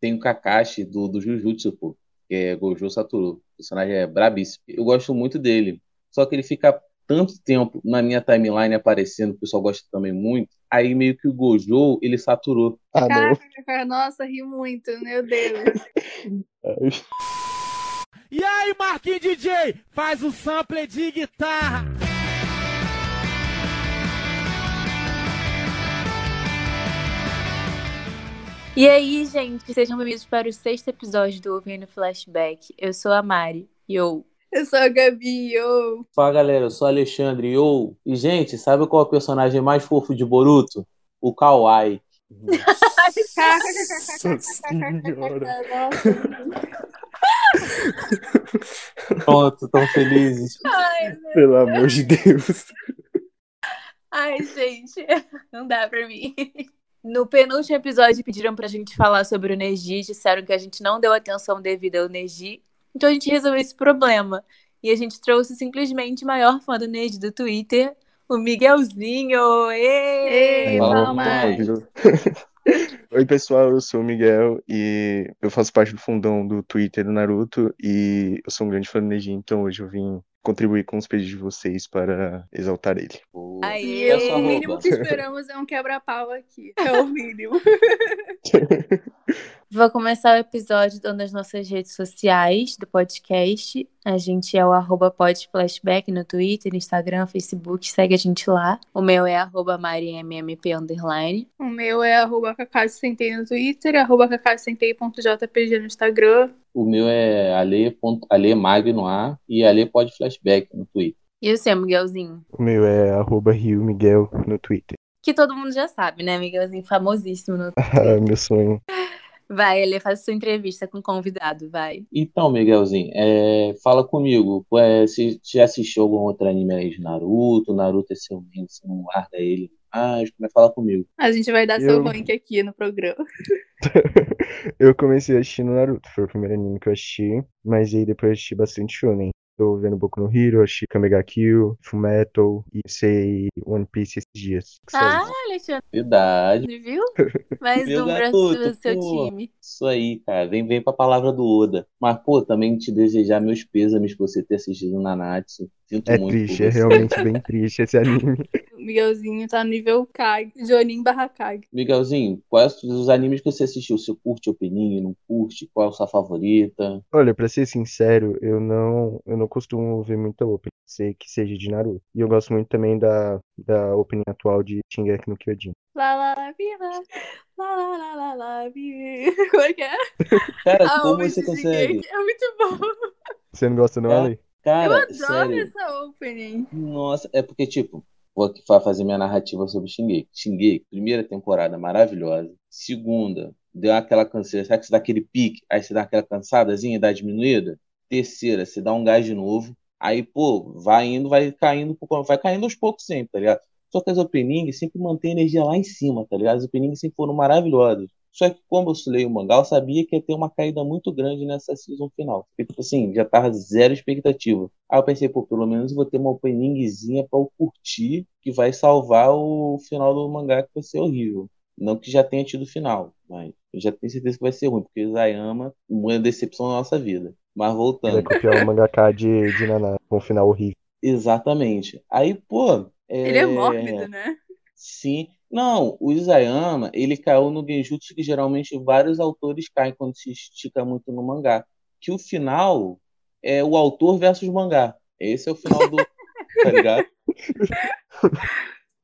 tem o Kakashi do, do Jujutsu, pô, que é Gojo Satoru. O personagem é brabíssimo. Eu gosto muito dele. Só que ele fica tanto tempo na minha timeline aparecendo, o pessoal gosta também muito, aí meio que o Gojo, ele saturou. Ah, não. Caraca, nossa, ri muito, meu Deus. E aí, Marquinhos DJ, faz o sample de guitarra. E aí, gente, sejam bem-vindos para o sexto episódio do Ouvindo Flashback. Eu sou a Mari. Yo. Eu sou a Gabi, yo. Fala galera, eu sou o Alexandre, yo. E gente, sabe qual é o personagem mais fofo de Boruto? O Kawaii. Nossa senhora. Pronto, tão felizes. Ai, meu- Pelo amor de Deus. Ai, gente, não dá pra mim. No penúltimo episódio, pediram pra gente falar sobre o Neji, disseram que a gente não deu atenção devida ao Neji, então a gente resolveu esse problema. E a gente trouxe simplesmente o maior fã do Neji do Twitter, o Miguelzinho. Ei, Fala, palmas. Oi, pessoal, eu sou o Miguel e eu faço parte do fundão do Twitter do Naruto e eu sou um grande fã do Neji, então hoje eu vim contribuir com os pedidos de vocês para exaltar ele. E é o mínimo que esperamos é um quebra-pau aqui. É o mínimo. Vou começar o episódio dando as nossas redes sociais do podcast. A gente é o arroba podflashback no Twitter, Instagram, Facebook. Segue a gente lá. O meu é arroba marimmp underline. O meu é arroba Sentei no Twitter, arroba cacasentei.jpg no Instagram. O meu é ale, ponto- ale mag no ar e ale pode flashback no Twitter. E o seu, Miguelzinho? O meu é arroba Rio Miguel no Twitter. Que todo mundo já sabe, né, Miguelzinho? Famosíssimo. No... Ah, meu sonho. Vai, ele faz sua entrevista com o convidado, vai. Então, Miguelzinho, é, fala comigo, é, se você já assistiu algum outro anime aí de Naruto, Naruto é seu menino, você não larga ele mais, como é fala comigo. A gente vai dar Eu- seu rank aqui no programa. Eu comecei assistindo Naruto, foi o primeiro anime que eu assisti, mas aí depois eu assisti bastante shonen. Tô vendo Boku no Hero, assisti Kamega Kill, Fullmetal e sei One Piece esses dias. que Ah. Alexandre, Verdade, viu? Mais um pra garoto, do seu pô. time. isso aí, cara, vem, vem pra palavra do Oda. Mas, pô, também te desejar meus pêsames por você ter assistido Nanatsu. Sinto É muito triste, é realmente bem triste esse anime. O Miguelzinho tá no nível Kag, Jonin barra Kag. Miguelzinho, quais os animes que você assistiu? Você curte opening, não curte? Qual é a sua favorita? Olha, pra ser sincero, eu não, eu não costumo ver muita opening, sei que seja de Naruto. E eu gosto muito também da, da opening atual de Shingeki no Kyojin. Lá, lá, lá, viva. Lá, lá, lá, lá, lá, viva. Como é que é? Cara, A como opening você consegue? É muito bom. Você não gosta não, É. Ale? Eu Cara, adoro sério. essa opening. Nossa, é porque, tipo, vou fazer minha narrativa sobre Shingeki. Shingeki, primeira temporada maravilhosa. Segunda, deu aquela canseira. Sabe que você dá aquele pique, aí você dá aquela cansadazinha, dá diminuída? Terceira, você dá um gás de novo. Aí, pô, vai indo, vai caindo, vai caindo aos poucos sempre, tá ligado? Só que as openings sempre mantêm energia lá em cima, tá ligado? As openings sempre foram maravilhosas. Só que, como eu leio o mangá, eu sabia que ia ter uma caída muito grande nessa season final. Porque, tipo assim, já tava zero expectativa. Aí eu pensei, pô, pelo menos vou ter uma openingzinha pra eu curtir, que vai salvar o final do mangá, que vai ser horrível. Não que já tenha tido final, mas eu já tenho certeza que vai ser ruim, porque Isayama, uma decepção na nossa vida. Mas Vai voltando. copiar o mangaka de, de Naná com um final horrível. Exatamente. Aí, pô. Ele é mórbido, né? Sim. Não, o Isayama, ele caiu no genjutsu que geralmente vários autores caem quando se estica muito no mangá. Que o final é o autor versus mangá. Esse é o final do. Tá ligado?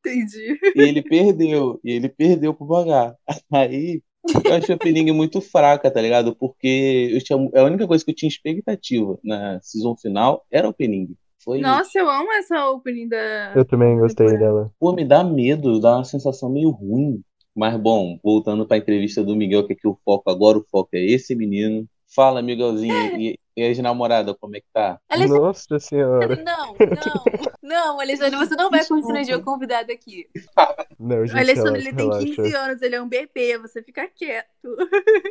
Entendi. E ele perdeu. E ele perdeu pro mangá. Aí. Eu achei a opening muito fraca, tá ligado? Porque eu tinha, a única coisa que eu tinha expectativa na season final era a opening. Foi. Nossa, eu amo essa opening da. Eu também gostei dela. Pô, me dá medo, dá uma sensação meio ruim. Mas bom, voltando para a entrevista do Miguel, que aqui o foco agora, o foco é esse menino. Fala, Miguelzinho. E, E as namoradas, como é que tá? Alexandre, Nossa senhora. não, não, não, Alexandre, você não vai constranger o convidado aqui. Não, gente, O Alexandre relaxa, ele tem relaxa. 15 anos, ele é um bebê, você fica quieto.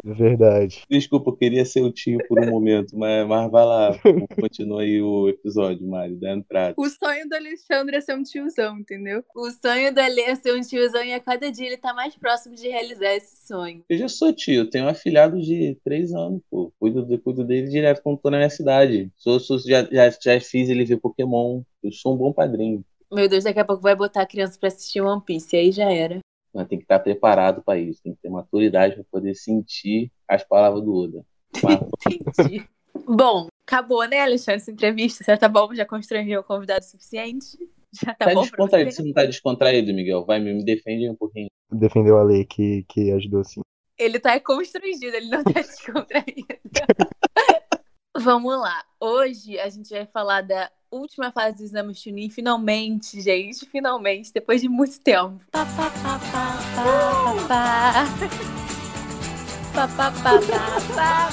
Verdade. Desculpa, eu queria ser o tio por um momento, mas, mas vai lá, continua aí o episódio, Mari, da entrada. O sonho do Alexandre é ser um tiozão, entendeu? O sonho do Ale é ser um tiozão e a cada dia ele tá mais próximo de realizar esse sonho. Eu já sou tio, tenho um afilhado de três anos, pô. Cuido, cuido dele direto quando tô na minha cidade. Sou, sou- já, já, já fiz ele ver Pokémon. Eu sou um bom padrinho. Meu Deus, daqui a pouco vai botar a criança pra assistir One Piece, aí já era. Mas tem que estar preparado para isso, tem que ter maturidade para poder sentir as palavras do Oda. Entendi. Bom, acabou, né, Alexandre, essa entrevista? Já tá bom? Já constrangeu o convidado o suficiente? Já tá, tá bom descontraído, você? não tá descontraído, Miguel? Vai, me me defende um pouquinho. Defendeu a lei que, que ajudou sim. Ele tá constrangido, ele não tá descontraído. Vamos lá. Hoje a gente vai falar da última fase do exame Chunin. Finalmente, gente, finalmente, depois de muito tempo. Pá, pá, pá, pá, pá, pá. Pá, pá, pá, pá, pá,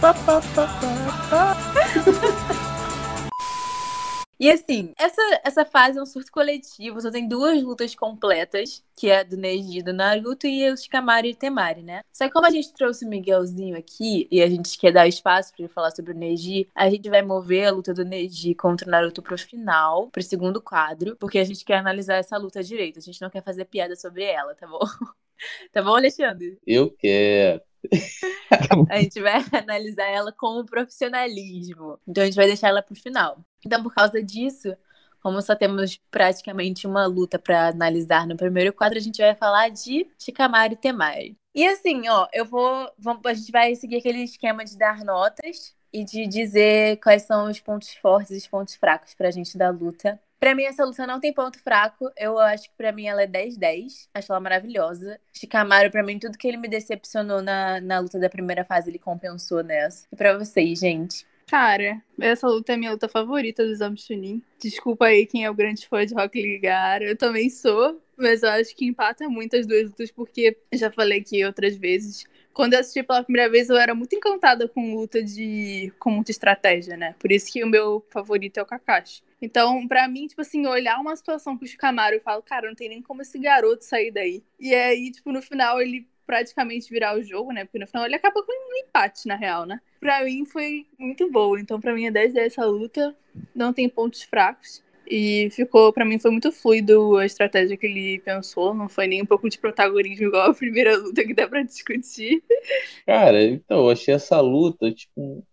pá, pá, pá, pá. E assim, essa, essa fase é um surto coletivo, só tem duas lutas completas, que é a do Neji do Naruto e o Shikamaru e Temari, né? Só que como a gente trouxe o Miguelzinho aqui e a gente quer dar espaço ele falar sobre o Neji, a gente vai mover a luta do Neji contra o Naruto pro final, pro segundo quadro, porque a gente quer analisar essa luta direito, a gente não quer fazer piada sobre ela, tá bom? Tá bom, Alexandre? Eu quero. A gente vai analisar ela com profissionalismo. Então a gente vai deixar ela pro final. Então, por causa disso, como só temos praticamente uma luta pra analisar no primeiro quadro, a gente vai falar de Shikamaru e Temari. E assim, ó, eu vou, vamos- A gente vai seguir aquele esquema de dar notas e de dizer quais são os pontos fortes e os pontos fracos pra gente da luta. Pra mim, essa luta não tem ponto fraco. Eu acho que pra mim ela é 10-10. Acho ela maravilhosa. Shikamaru, pra mim, tudo que ele me decepcionou na, na luta da primeira fase, ele compensou nessa. E pra vocês, gente? Cara, essa luta é minha luta favorita do Exame Chunin. Desculpa aí quem é o grande fã de Rock Ligar. Eu também sou, mas eu acho que empata muito as duas lutas, porque já falei aqui outras vezes. Quando eu assisti pela primeira vez, eu era muito encantada com luta de. com muita estratégia, né? Por isso que o meu favorito é o Kakashi. Então, pra mim, tipo assim, olhar uma situação com o Shikamaru e falo, cara, não tem nem como esse garoto sair daí. E aí, tipo, no final ele praticamente virar o jogo, né? Porque no final ele acaba com um empate, na real, né? Pra mim foi muito boa. Então, pra mim é 10 10 essa luta. Não tem pontos fracos. E ficou, pra mim, foi muito fluido a estratégia que ele pensou. Não foi nem um pouco de protagonismo igual a primeira luta que dá pra discutir. Cara, então, eu achei essa luta, tipo,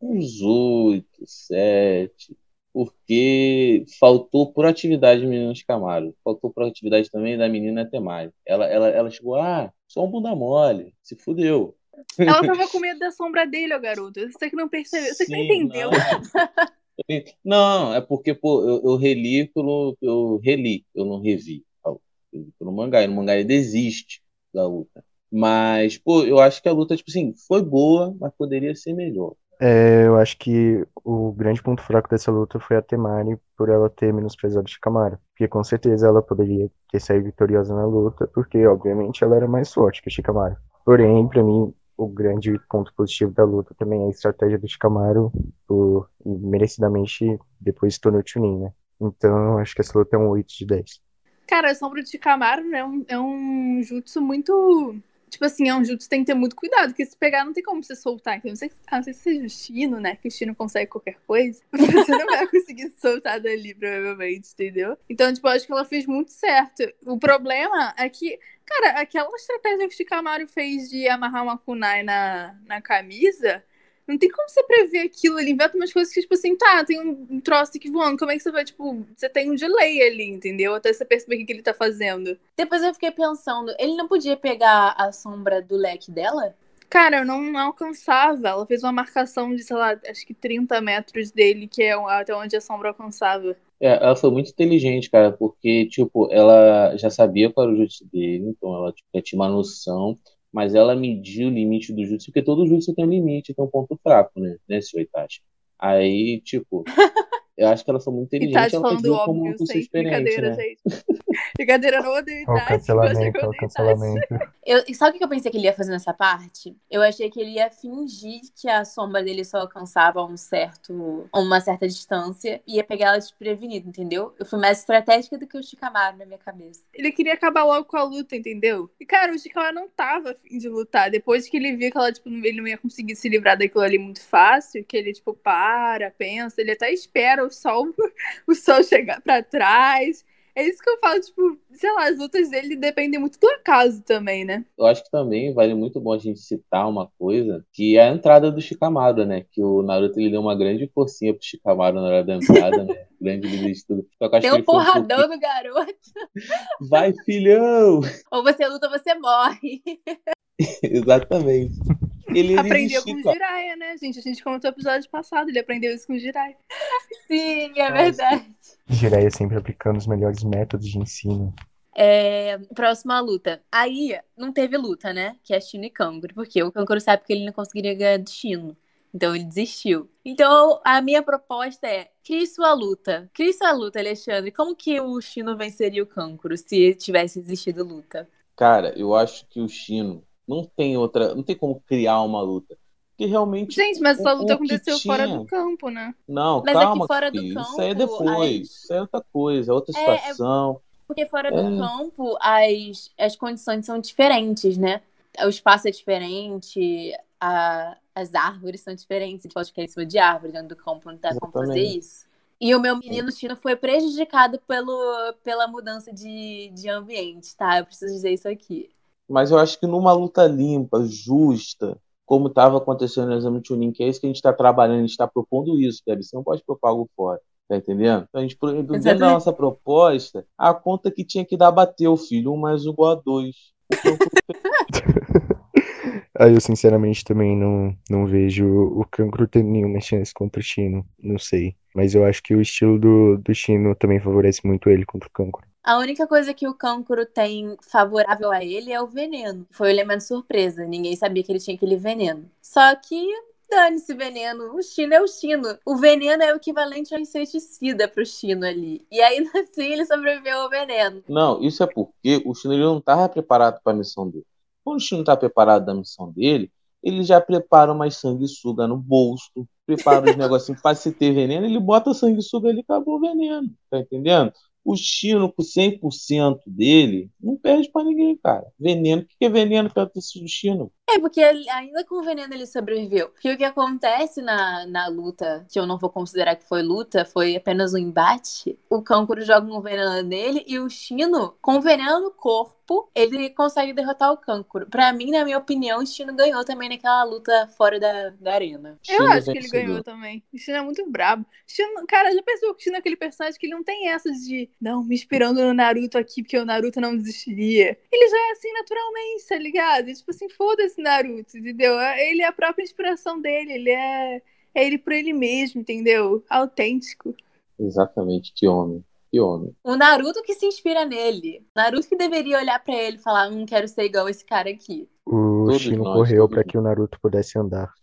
uns 8, 7, porque faltou proatividade do menino Camaro. Faltou proatividade também da menina Temari. Ela, ela, ela chegou, ah, só um bunda mole, se fudeu. Ela tava com medo da sombra dele, ó, garoto. Você que não percebeu, você que não entendeu. Não, é porque, pô, eu, eu reli pelo. Eu reli, eu não revi. Eu li Pelo mangá, e no mangá ele desiste da luta. Mas, pô, eu acho que a luta, tipo assim, foi boa, mas poderia ser melhor. É, eu acho que o grande ponto fraco dessa luta foi a Temari por ela ter menosprezado Shikamaru. Porque com certeza ela poderia ter saído vitoriosa na luta, porque obviamente ela era mais forte que Shikamaru. Porém, pra mim, o grande ponto positivo da luta também é a estratégia do Shikamaru, por, e merecidamente depois se tornou Chunin, né? Então, acho que essa luta é um 8 de 10. Cara, a sombra de Camaro né, é, é um jutsu muito. Tipo assim, é um jutsu tem que ter muito cuidado, porque se pegar não tem como você soltar. Então, não sei, a não sei se seja o Chino, né? Que o Chino consegue qualquer coisa. Você não vai conseguir se soltar dali, provavelmente, entendeu? Então, tipo, acho que ela fez muito certo. O problema é que, cara, aquela estratégia que o Shikamaru fez de amarrar uma kunai na, na camisa. Não tem como você prever aquilo, ele inventa umas coisas que, tipo assim, tá, tem um, troço aqui voando, como é que você vai, tipo, você tem um delay ali, entendeu? Até você perceber o que, que ele tá fazendo. Depois eu fiquei pensando, ele não podia pegar a sombra do leque dela? Cara, eu não alcançava. Ela fez uma marcação de, sei lá, acho que 30 metros dele, que é até onde a sombra alcançava. É, ela foi muito inteligente, cara, porque, tipo, ela já sabia qual era o jutsu dele, então ela tipo, já tinha uma noção, mas ela mediu o limite do jutsu, porque todo jutsu tem um limite, tem um ponto fraco, né, nesse Itachi. Aí, tipo, Eu acho que elas são muito E inteligentes. tá Ela falando como óbvio, muito sem experiente, brincadeira, né? gente. brincadeira, não odeio Olha o Tati, gosto de cancelamento, olha o odeio Tati. cancelamento. Eu, e sabe o que eu pensei que ele ia fazer nessa parte? Eu achei que ele ia fingir que a sombra dele só alcançava um certo, uma certa distância e ia pegar ela desprevenida, entendeu? Eu fui mais estratégica do que o Shikamaru na minha cabeça. Ele queria acabar logo com a luta, entendeu? E, cara, o Shikamaru não tava afim de lutar. Depois que ele viu que ela, tipo, ele não ia conseguir se livrar daquilo ali muito fácil, que ele, tipo, para, pensa, ele até espera o sol, o sol chegar pra trás. É isso que eu falo, tipo, sei lá, as lutas dele dependem muito do acaso também, né? Eu acho que também vale muito bom a gente citar uma coisa, que é a entrada do Shikamaru, né? Que o Naruto ele deu uma grande forcinha pro Shikamaru na hora da entrada, né? grande líder de tudo. Deu um um porradão no garoto. Vai, filhão! Ou você luta ou você morre. Exatamente. Ele, ele Aprendeu com o Jiraiya, né, gente? A gente comentou no episódio passado, ele aprendeu isso com o Jiraiya. Sim, é Nossa. verdade. Jiraiya sempre aplicando os melhores métodos de ensino. É, próxima luta. Aí não teve luta, né? Que é Shino e Kankuro. Porque o Kankuro sabe que ele não conseguiria ganhar do Shino. Então ele desistiu. Então a minha proposta é: crie sua luta. Crie sua luta, Alexandre. Como que o Shino venceria o Kankuro se tivesse existido luta? Cara, eu acho que o Shino não tem outra. Não tem como criar uma luta. Porque realmente. Gente, mas essa luta aconteceu fora do campo, né? Não, Mas calma, aqui fora do filho. Isso aí é campo, depois. as- Isso aí é outra coisa, é outra É, é- situação. Porque fora do É. campo, as, as condições são diferentes, né? O espaço é diferente, a- as árvores são diferentes. Você pode ficar em cima de árvore, dentro do campo não tem como fazer Exatamente. isso. E o meu menino Chino foi prejudicado pelo, pela mudança de, de ambiente, tá? Eu preciso dizer isso aqui. Mas eu acho que numa luta limpa, justa, como estava acontecendo no exame de Chunin, que é isso que a gente está trabalhando, a gente está propondo isso, Gabi. Você não pode propor algo fora. Tá entendendo? Então, a gente, dentro da Exatamente. nossa proposta, a conta que tinha que dar bateu, filho. Um mais um igual a dois. O Cancún Aí eu sinceramente também não, não vejo o Kankuro tendo nenhuma chance contra o Shino. Não sei. Mas eu acho que o estilo do, do Shino também favorece muito ele contra o Kankuro. A única coisa que o Kankuro tem favorável a ele é o veneno. Foi o elemento surpresa. Ninguém sabia que ele tinha aquele veneno. Só que dane-se veneno. O Chino é o Chino. O veneno é o equivalente ao inseticida pro Chino ali. E ainda assim ele sobreviveu ao veneno. Não, isso é porque o Chino ele não estava preparado para a missão dele. Quando o Chino está preparado da missão dele, ele já prepara uma sanguessuga no bolso, prepara os negocinhos para se ter veneno, ele bota sanguessuga ali e acabou o veneno. Tá entendendo? O Chino, com 100% dele, não perde para ninguém, cara. Veneno, o que é veneno perto do Chino? É, porque ele- ainda com o veneno ele sobreviveu. Porque o que acontece na, na luta, que eu não vou considerar que foi luta, foi apenas um embate. O Kankuro joga um veneno nele e o Shino, com veneno no corpo, ele consegue derrotar o Kankuro. Pra mim, na minha opinião, o Shino ganhou também naquela luta fora da, da arena. Eu acho que ele ganhou também. O Chino é muito brabo. O Chino, cara, já pensou que o Chino é aquele personagem que ele não tem essas de, não, me inspirando no Naruto aqui, porque o Naruto não desistiria. Ele já é assim naturalmente, tá ligado? Tipo assim, foda-se Naruto, entendeu? Ele é a própria inspiração dele, ele é, é ele por ele mesmo, entendeu? Autêntico. Exatamente, que homem. Que homem. O Naruto que se inspira nele. Naruto que deveria olhar pra ele e falar: Hum, quero ser igual esse cara aqui. O Todos Shino nós, correu para que o Naruto pudesse andar.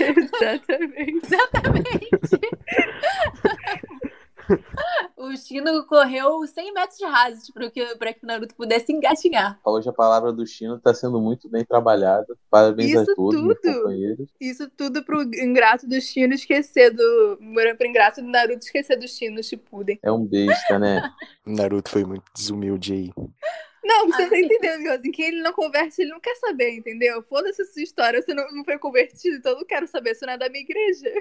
Exatamente. Exatamente. o Shino correu 100 metros de raso para que, pra que o Naruto pudesse engatinhar. Hoje a palavra do Chino está sendo muito bem trabalhada. Parabéns a Isso todos, meus tudo. companheiros. Isso tudo pro ingrato do Chino esquecer do. Pro ingrato do Naruto esquecer do Chino Shippuden. É um besta, né? Naruto foi muito desumilde aí. Não, você tá entendendo, Miozinho? Quem ele não converte, ele não quer saber, entendeu? Foda-se a sua história, você não, não foi convertido, então eu não quero saber, você não é da minha igreja.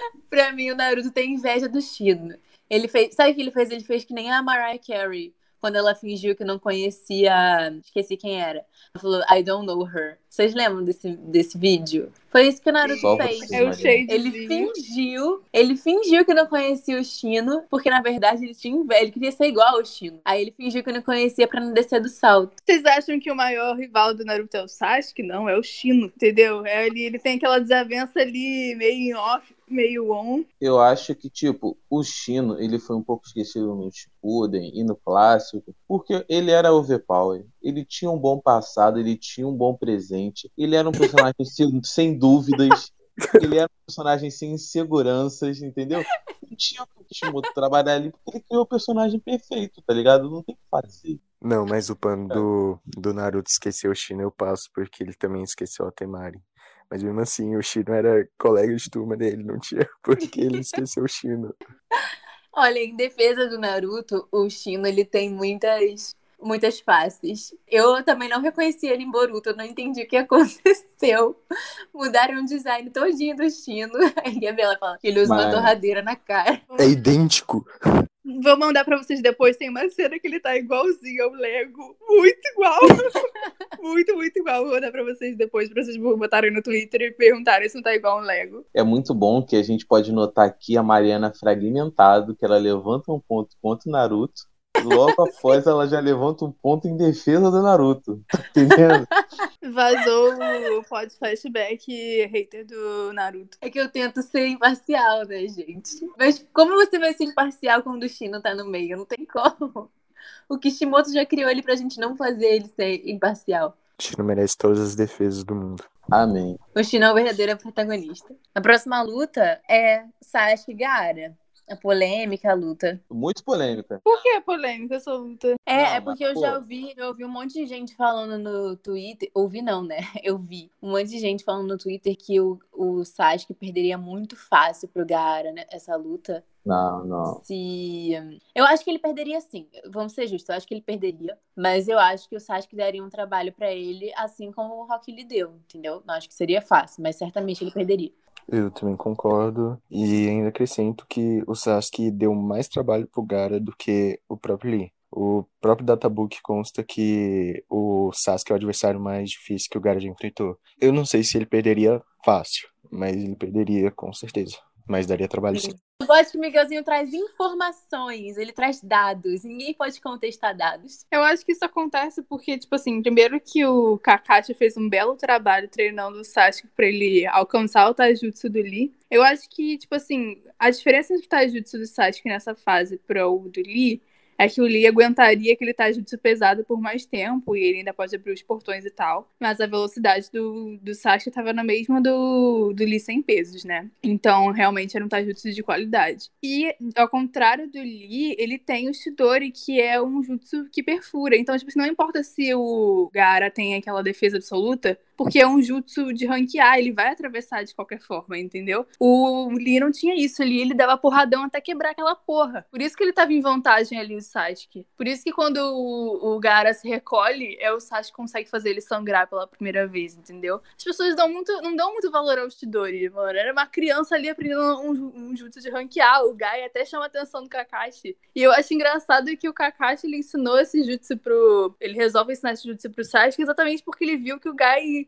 Pra mim, o Naruto tem inveja do Shino. Ele fez. Sabe o que ele fez? Ele fez que nem a Mariah Carey. Quando ela fingiu que não conhecia. Esqueci quem era. Ela falou, I don't know her. Vocês lembram desse, desse vídeo? Foi isso que o Naruto Só fez. É o. Ele fingiu, ele fingiu que não conhecia o Chino, porque na verdade ele tinha inveja, ele queria ser igual ao Chino. Aí ele fingiu que não conhecia pra não descer do salto. Vocês acham que o maior rival do Naruto é o Sasuke? Não, é o Shino, entendeu? É, ele, ele tem aquela desavença ali, meio em off, meio on. Eu acho que, tipo, o Chino, ele foi um pouco esquecido no Shippuden e no clássico, porque ele era overpower. Ele tinha um bom passado, ele tinha um bom presente, ele era um personagem sem, sem dúvidas, ele era um personagem sem inseguranças, entendeu? não tinha o Kishimoto trabalhar ali porque ele criou o personagem perfeito, tá ligado? Não tem o que fazer. Não, mas o pano do, do Naruto esqueceu o Shino eu passo porque ele também esqueceu a Temari. Mas mesmo assim, o Shino era colega de turma dele, não tinha porque ele esqueceu o Shino. Olha, em defesa do Naruto, o Shino ele tem muitas muitas faces. Eu também não reconheci ele em Boruto, eu não entendi o que aconteceu. Mudaram o design todinho do Shino. Aí a Bela fala que ele usa uma Mas- torradeira na cara. É idêntico. Vou mandar pra vocês depois. Tem uma cena que ele tá igualzinho ao Lego. Muito igual. muito, muito igual. Vou mandar pra vocês depois, pra vocês botarem no Twitter e perguntarem se não tá igual um Lego. É muito bom que a gente pode notar aqui a Mariana fragmentado, que ela levanta um ponto contra o Naruto. Logo após ela já levanta um ponto em defesa do Naruto. Tá entendendo? Vazou o pod flashback hater do Naruto. É que eu tento ser imparcial, né, gente? Mas como você vai ser imparcial quando o Shino tá no meio? Não tem como. O Kishimoto já criou ele pra gente não fazer ele ser imparcial. Shino merece todas as defesas do mundo. Amém. O Shino é o verdadeiro protagonista. A próxima luta é Sasuke e Gaara. A polêmica, a luta. Muito polêmica. Por que polêmica essa luta? É, Não, é porque mas, eu pô. já ouvi, eu ouvi um monte de gente falando no Twitter. Ouvi não, né? Eu vi um monte de gente falando no Twitter que o, o Sasuke perderia muito fácil pro Gaara, né? Essa luta. Não, não. Se. Eu acho que ele perderia sim. Vamos ser justos, eu acho que ele perderia. Mas eu acho que o Sasuke daria um trabalho pra ele, assim como o Rock lhe deu, entendeu? Não acho que seria fácil, mas certamente ele perderia. Eu também concordo. E ainda acrescento que o Sasuke deu mais trabalho pro Gaara do que o próprio Lee. O próprio databook consta que o Sasuke é o adversário mais difícil que o Gaara já enfrentou. Eu não sei se ele perderia fácil, mas ele perderia com certeza. Mas daria trabalho sim. Eu gosto que o Miguelzinho traz informações, ele traz dados. Ninguém pode contestar dados. Eu acho que isso acontece porque, tipo assim, primeiro que o Kakashi fez um belo trabalho treinando o Sasuke pra ele alcançar o Taijutsu do Lee. Eu acho que, tipo assim, a diferença entre o Taijutsu do Sasuke nessa fase pro do Lee é que o Lee aguentaria aquele Taijutsu pesado por mais tempo e ele ainda pode abrir os portões e tal. Mas a velocidade do, do Sasuke tava na mesma do, do Lee sem pesos, né? Então, realmente era um Taijutsu de qualidade. E, ao contrário do Lee, ele tem o Shidori, que é um jutsu que perfura. Então, tipo, não importa se o Gaara tem aquela defesa absoluta, porque é um jutsu de ranquear, ele vai atravessar de qualquer forma, entendeu? O Lee não tinha isso ali, ele dava porradão até quebrar aquela porra. Por isso que ele tava em vantagem ali, o Sasuke. Por isso que quando o, o Gaara se recolhe, é o Sasuke que consegue fazer ele sangrar pela primeira vez, entendeu? As pessoas dão muito, não dão muito valor ao Shidori, mano. Era uma criança ali aprendendo um, um jutsu de ranquear. O Gai até chama a atenção do Kakashi. E eu acho engraçado que o Kakashi ele ensinou esse jutsu pro. Ele resolve ensinar esse jutsu pro Sasuke exatamente porque ele viu que o Gai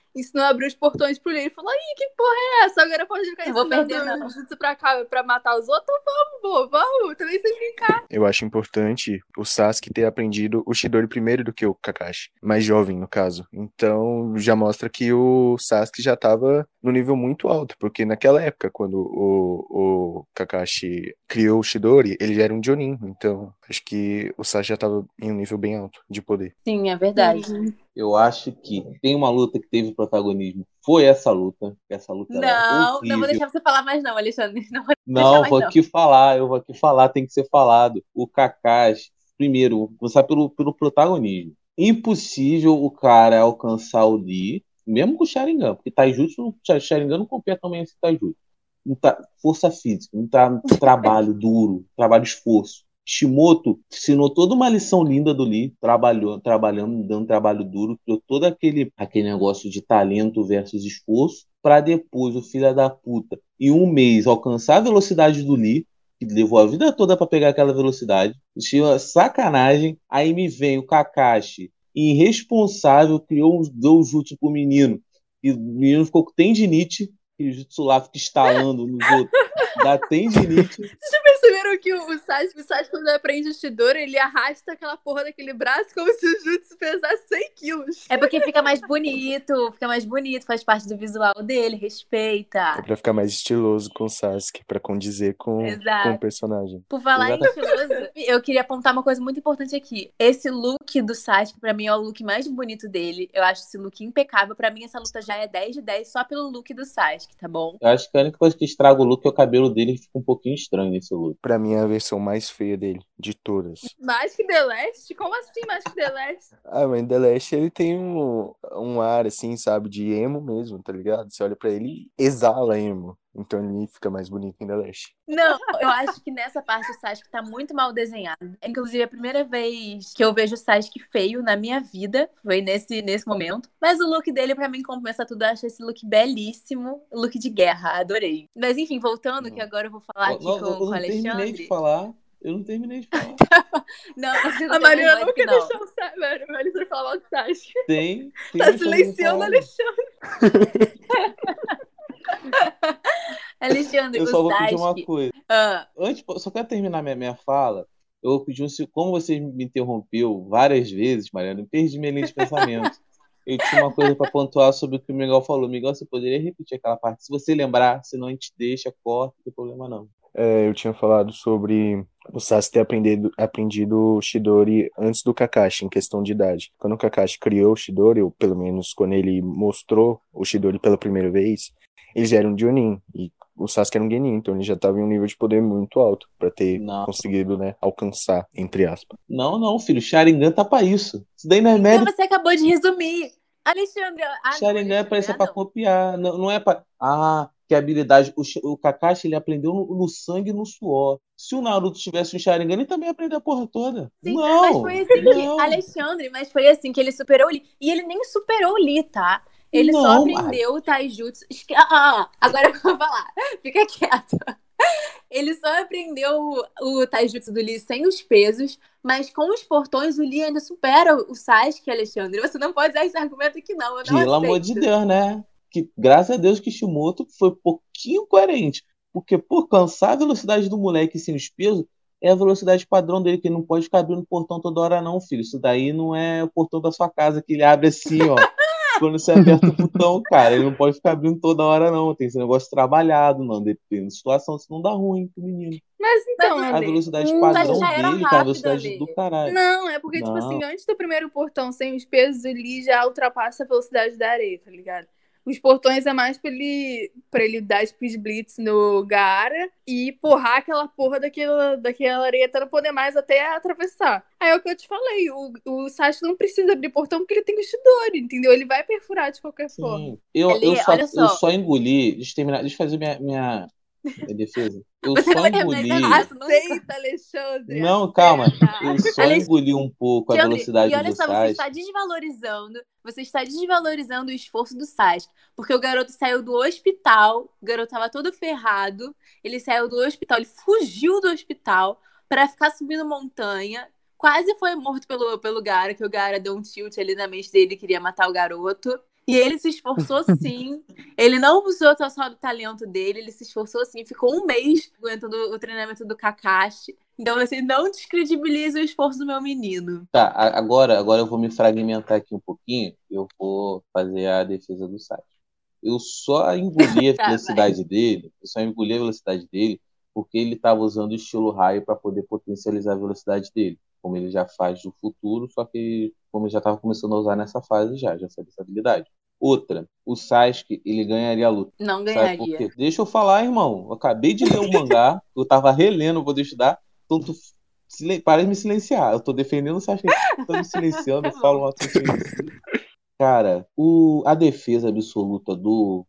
ensinou a abrir os portões pro Lee. Ele falou: Ih, que porra é essa? Agora pode ficar Não vou perder, não. jutsu pra, cá, pra matar os outros? Então vamos, pô, vamos. Também sem brincar. Eu acho importante o Sasuke ter aprendido o Chidori primeiro do que o Kakashi, mais jovem no caso. Então já mostra que o Sasuke já estava no nível muito alto, porque naquela época, quando o, o Kakashi criou o Chidori, ele já era um Jonin. Então acho que o Sasuke já estava em um nível bem alto de poder. Sim, é verdade. Eu acho que tem uma luta que teve protagonismo. Foi essa luta. Essa luta Não, não vou deixar você falar mais, não, Alexandre. Não vou Não, vou não. aqui falar, eu vou aqui falar, tem que ser falado. O Kakashi, primeiro, vou começar pelo, pelo protagonismo. Impossível o cara alcançar o Lee, mesmo com o Sharingan, porque Taijutsu, o Sharingan não compete também esse Taijutsu. Não tá, força física, não tá trabalho duro, trabalho esforço. Shimoto ensinou toda uma lição linda do Lee, trabalhou, trabalhando, dando trabalho duro, todo aquele, aquele negócio de talento versus esforço, para depois o filho da puta, em um mês, alcançar a velocidade do Lee, que levou a vida toda para pegar aquela velocidade. Tinha sacanagem. Aí me vem o Kakashi, irresponsável, criou um deu jutsu pro menino. E o menino ficou com tendinite, que o jutsu lá fica estalando nos outros. Dá tendinite. Vocês já perceberam viram que o Sasuke, o Sasuke quando aprende o Shidori, ele arrasta aquela porra daquele braço como se o Jutsu pesasse 100 quilos. É porque fica mais bonito, fica mais bonito, faz parte do visual dele, respeita. É pra ficar mais estiloso com o Sasuke, pra condizer com, Exato. com o personagem. Por falar Exato. em estiloso, eu queria apontar uma coisa muito importante aqui. Esse look do Sasuke, pra mim, é o look mais bonito dele. Eu acho esse look impecável. Pra mim, essa luta já é 10 de 10 só pelo look do Sasuke, tá bom? Eu acho que a única coisa que estraga o look é o cabelo dele, que fica um pouquinho estranho nesse look. Pra mim, é a versão mais feia dele, de todas. Mais que The Last? Como assim mais que The Last? Ah, mas The Last, ele tem um, um ar, assim, sabe, de emo mesmo, tá ligado? Você olha pra ele e exala emo. Então ele fica mais bonito em The Last. Não, eu acho que nessa parte o Sasuke tá muito mal desenhado. Inclusive, a primeira vez que eu vejo o Sasuke feio na minha vida foi nesse, nesse momento. Mas o look dele, pra mim, compensa tudo. Eu acho esse look belíssimo. Look de guerra, adorei. Mas enfim, voltando, que agora eu vou falar aqui Não, com, eu com o não terminei de Alexandre. falar. Eu não terminei de falar. Não, você não A Mariana que quer deixar o Sa- Mari- Marisa falar mal do Sasuke. Tem. tem Tá silenciando o. Alexandre. Alexandre, Eu só vou pedir uma coisa. Ah, Antes, só quero terminar minha, minha fala. Eu vou pedir um. se- Como você me interrompeu várias vezes, Mariana, eu perdi minha linha de pensamento. Eu tinha uma coisa para pontuar sobre o que o Miguel falou. Miguel, você poderia repetir aquela parte? Se você lembrar, senão a gente deixa, corta, não tem problema não. É, eu tinha falado sobre o Sasuke ter aprendido, aprendido o Chidori antes do Kakashi, em questão de idade. Quando o Kakashi criou o Chidori, ou pelo menos quando ele mostrou o Chidori pela primeira vez, eles eram Jonin, e o Sasuke era um Genin, então ele já estava em um nível de poder muito alto para ter Não. conseguido, né, alcançar, entre aspas. Não, não, filho. Sharingan tá pra isso. Isso daí não é então mérito. você acabou de resumir. Alexandre, ah, não, Sharingan é pra isso, é ah, não. copiar. Não, não é pra. Ah, que habilidade. O, o Kakashi ele aprendeu no, no sangue e no suor. Se o Naruto tivesse um Sharingan, ele também ia aprender a porra toda. Sim, não, mas foi assim não. que. Alexandre, mas foi assim que ele superou o Lee. E ele nem superou o Lee, tá? Ele só Não, aprendeu o Taijutsu. Esque- Ah, ah, agora eu vou falar. Fica quieto. Ele só aprendeu o, o Taijutsu do Lee sem os pesos, mas com os portões o Lee ainda supera o Sasuke, Alexandre. Você não pode usar esse argumento aqui, não. Eu não Pelo amor de. Deus, né? Que graças a Deus que Kishimoto foi um pouquinho coerente. Porque, por cansar a velocidade do moleque sem os pesos, é a velocidade padrão dele, que ele não pode ficar abrindo o portão toda hora, não, filho. Isso daí não é o portão da sua casa que ele abre assim, ó. Quando você aperta o botão, cara, ele não pode ficar abrindo toda hora, não. Tem esse negócio trabalhado, não. Depende da situação, senão dá ruim pro menino. Mas então, Mas A Ale, velocidade Hum, padrão mas já era dele, cara, a velocidade do caralho. Não, é porque, tipo Não. assim, antes do primeiro portão sem os pesos, o Lee já ultrapassa a velocidade da areia, tá ligado? Os portões é mais pra ele, pra ele dar speed blitz no Gaara e porrar aquela porra daquela, daquela areia até não poder mais até atravessar. Aí é o que eu te falei, o, o Sasuke não precisa abrir portão porque ele tem o Shidori, entendeu? Ele vai perfurar de qualquer forma. Sim. Eu, Ali, eu, só, só. eu só engoli. Deixa eu terminar, deixa eu fazer minha, minha, minha defesa. Eu Você só vai engoli. Aceita, Alexandre! Não, calma. aceita. Eu só engoli um pouco a velocidade e olha do só, você está desvalorizando, você está desvalorizando o esforço do Sasuke, porque o garoto saiu do hospital, o garoto estava todo ferrado, ele saiu do hospital, ele fugiu do hospital para ficar subindo montanha, quase foi morto pelo, pelo Gara, que o Gara deu um tilt ali na mente dele, queria matar o garoto. E ele se esforçou sim. Ele não usou só do talento dele, ele se esforçou sim. Ficou um mês aguentando o treinamento do Kakashi. Então, assim, não descredibiliza o esforço do meu menino. Tá, agora, agora eu vou me fragmentar aqui um pouquinho. Eu vou fazer a defesa do Sasuke. Eu só engoli a Tá, velocidade dele. Eu só engoli a velocidade dele porque ele estava usando o estilo raio para poder potencializar a velocidade dele, como ele já faz no futuro, só que como ele já estava começando a usar nessa fase já, já sabe essa habilidade. Outra, o Sasuke, ele ganharia a luta. Não ganharia. Deixa eu falar, irmão. Eu acabei de ler o mangá, eu tava relendo, vou estudar. Então tu silen... para de me silenciar. Eu tô defendendo o Sasuke. Tá me silenciando, eu falo uma coisa. Cara, o... a defesa absoluta do,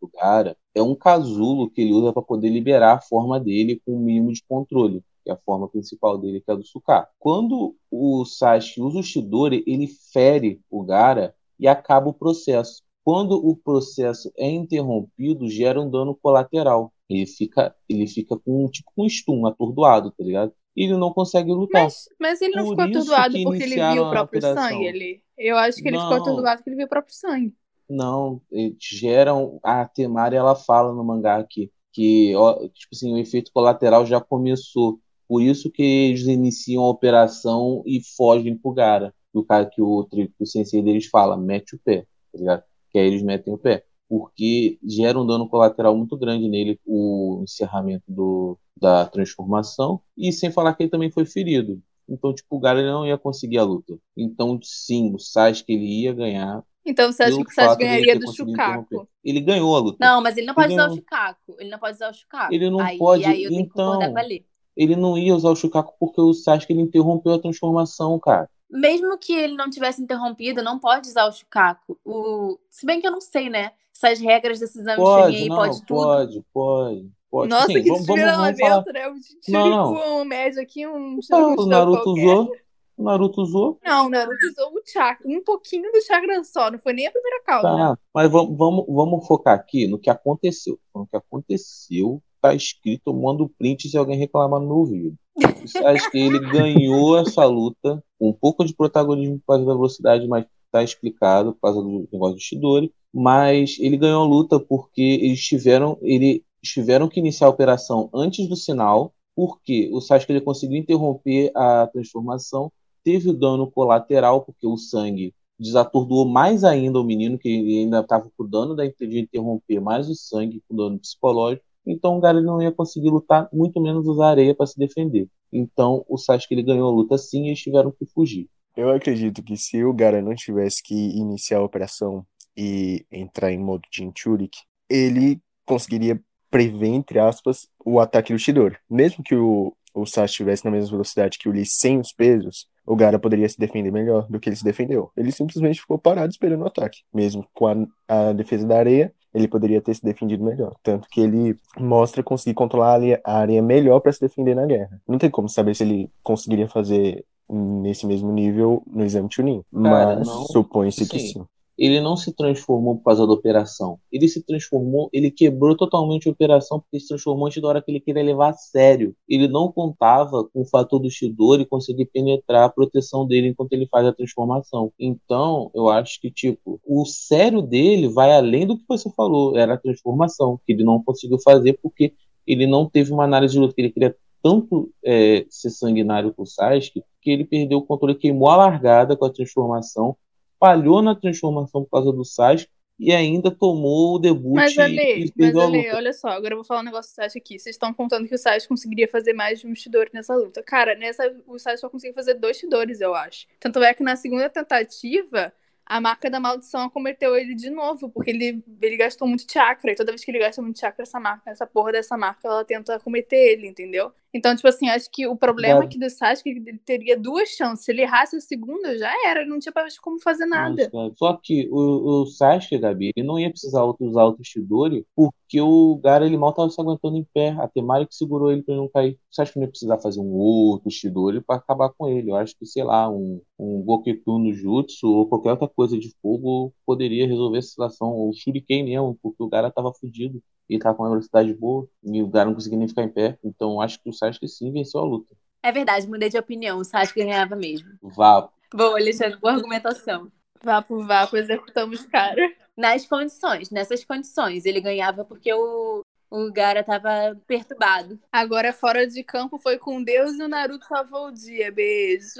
do Gara é um casulo que ele usa para poder liberar a forma dele com o mínimo de controle, que é a forma principal dele, que é a do Suka. Quando o Sasuke usa o Shidori, ele fere o Gara e acaba o processo. Quando o processo é interrompido, gera um dano colateral. Ele fica, ele fica com tipo um stun, atordoado, tá ligado? E ele não consegue lutar. Mas, mas ele não Por ficou atordoado que porque ele viu o próprio sangue ali. Eu acho que ele ficou Não. atordoado porque ele viu o próprio sangue. Não, geram. A Temari ela fala no mangá aqui. Que, ó, tipo assim, o efeito colateral já começou. Por isso que eles iniciam a operação e fogem pro Gara. O cara que o, que o sensei deles fala, mete o pé, tá ligado? Que aí eles metem o pé. Porque gera um dano colateral muito grande nele o encerramento do, da transformação. E sem falar que ele também foi ferido. Então, tipo, o Gara não ia conseguir a luta. Então, sim, o Sasuke ele ia ganhar. Então você acha que o Sasuke ganharia do interromper. Ele ganhou a luta. Não, mas ele não pode Ele usar o Chucaco. Ele não pode usar o Chucaco. Ele não aí, pode, Aí eu tenho que então. concordar com a Lê. Ele não ia usar o Shukaku porque o Sasuke ele interrompeu a transformação, cara. Mesmo que ele não tivesse interrompido, não pode usar o Chucaku. O... Se bem que eu não sei, né? Essas regras desse exame Pode, Chunin aí não, pode tudo. pode, pode, pode. Nossa, Assim, que vamos, vamos, vamos falar. desviramento, né? Um Não, não. Shuriken, um médio aqui, um Shuriken o de Naruto usou. O Naruto usou. Não, o Naruto usou o chakra, um pouquinho do chakra só, não foi nem a primeira causa. Tá, mas vamos, vamos, vamos focar aqui no que aconteceu. No que aconteceu, tá escrito, eu mando print se alguém reclamar no ouvido. O Sasuke, ele ganhou essa luta com um pouco de protagonismo por causa da velocidade, mas tá explicado por causa do negócio do Shidori. Mas ele ganhou a luta porque eles tiveram, ele, tiveram que iniciar a operação antes do sinal, porque o Sasuke ele conseguiu interromper a transformação, teve o dano colateral, porque o sangue desatordoou mais ainda o menino, que ainda estava com o dano da, de interromper mais o sangue, com dano psicológico. Então o Gara não ia conseguir lutar, muito menos usar areia para se defender. Então o Sasuke ele ganhou a luta sim e eles tiveram que fugir. Eu acredito que se o Gara não tivesse que iniciar a operação e entrar em modo Jinchurik, ele conseguiria prever, entre aspas, o ataque do Chidori. Mesmo que o, o Sasuke estivesse na mesma velocidade que o Lee sem os pesos, o Gara poderia se defender melhor do que ele se defendeu. Ele simplesmente ficou parado esperando o ataque. Mesmo com a, a defesa da areia, ele poderia ter se defendido melhor. Tanto que ele mostra conseguir controlar a areia, a areia melhor para se defender na guerra. Não tem como saber se ele conseguiria fazer nesse mesmo nível no exame. Cara, Mas supõe-se que Sim. Ele não se transformou por causa da operação. Ele se transformou, ele quebrou totalmente a operação porque se transformou antes da hora que ele queria levar a sério. Ele não contava com o fator do Shidori conseguir penetrar a proteção dele enquanto ele faz a transformação. Então, eu acho que, tipo, o sério dele vai além do que você falou, era a transformação, que ele não conseguiu fazer porque ele não teve uma análise de luta, que ele queria tanto é, ser sanguinário com o Sasuke, que ele perdeu o controle, queimou a largada com a transformação, falhou na transformação por causa do Sasuke e ainda tomou o debut Mas, e Ale, mas, perdeu a Ale, luta. olha só, agora eu vou falar um negócio do Sasuke aqui. Vocês estão contando que o Sasuke conseguiria fazer mais de um Chidori nessa luta. Cara, nessa, o Sasuke só conseguiu fazer dois Chidores, eu acho. Tanto é que na segunda tentativa, a marca da maldição acometeu ele de novo, porque ele, ele gastou muito chakra. E toda vez que ele gasta muito chakra, essa marca, essa porra dessa marca, ela tenta acometer ele, entendeu? Então, tipo assim, acho que o problema aqui do Sasuke é que ele teria duas chances. Se ele errasse a segunda, já era. Ele não tinha como fazer nada. Cara, Só que o, o Sasuke, Gabi, ele não ia precisar usar outro Shidori porque o Gara ele mal estava se aguentando em pé. A Temari que segurou ele para ele não cair. O Sasuke não ia precisar fazer um outro Shidori para acabar com ele. Eu acho que, sei lá, um, um Gokeku no Jutsu ou qualquer outra coisa de fogo poderia resolver a situação. Ou Shuriken mesmo, porque o Gara tava fudido. E tava com uma velocidade boa. E o Gara não conseguia nem ficar em pé. Então acho que o Sasuke sim venceu a luta. É verdade, mudei de opinião. O Sasuke ganhava mesmo. Vá. Boa, Alexandre, boa argumentação. Vá por vapo, executamos o cara. Nas condições, nessas condições, ele ganhava porque o, o Gara tava perturbado. Agora, fora de campo, foi com Deus e o Naruto salvou o dia. Beijo.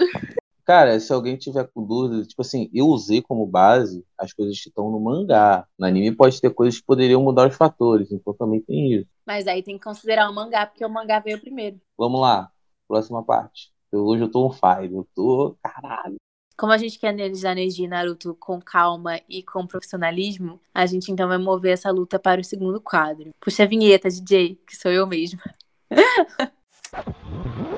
Cara, se alguém tiver com dúvida, tipo assim, eu usei como base as coisas que estão no mangá. No anime pode ter coisas que poderiam mudar os fatores, então também tem isso. Mas aí tem que considerar o mangá, porque o mangá veio primeiro. Vamos lá, próxima parte. Eu- hoje eu tô on fire, eu tô. Caralho. Como a gente quer analisar Neji e Naruto com calma e com profissionalismo, a gente então vai mover essa luta para o segundo quadro. Puxa a vinheta, DJ, que sou eu mesma.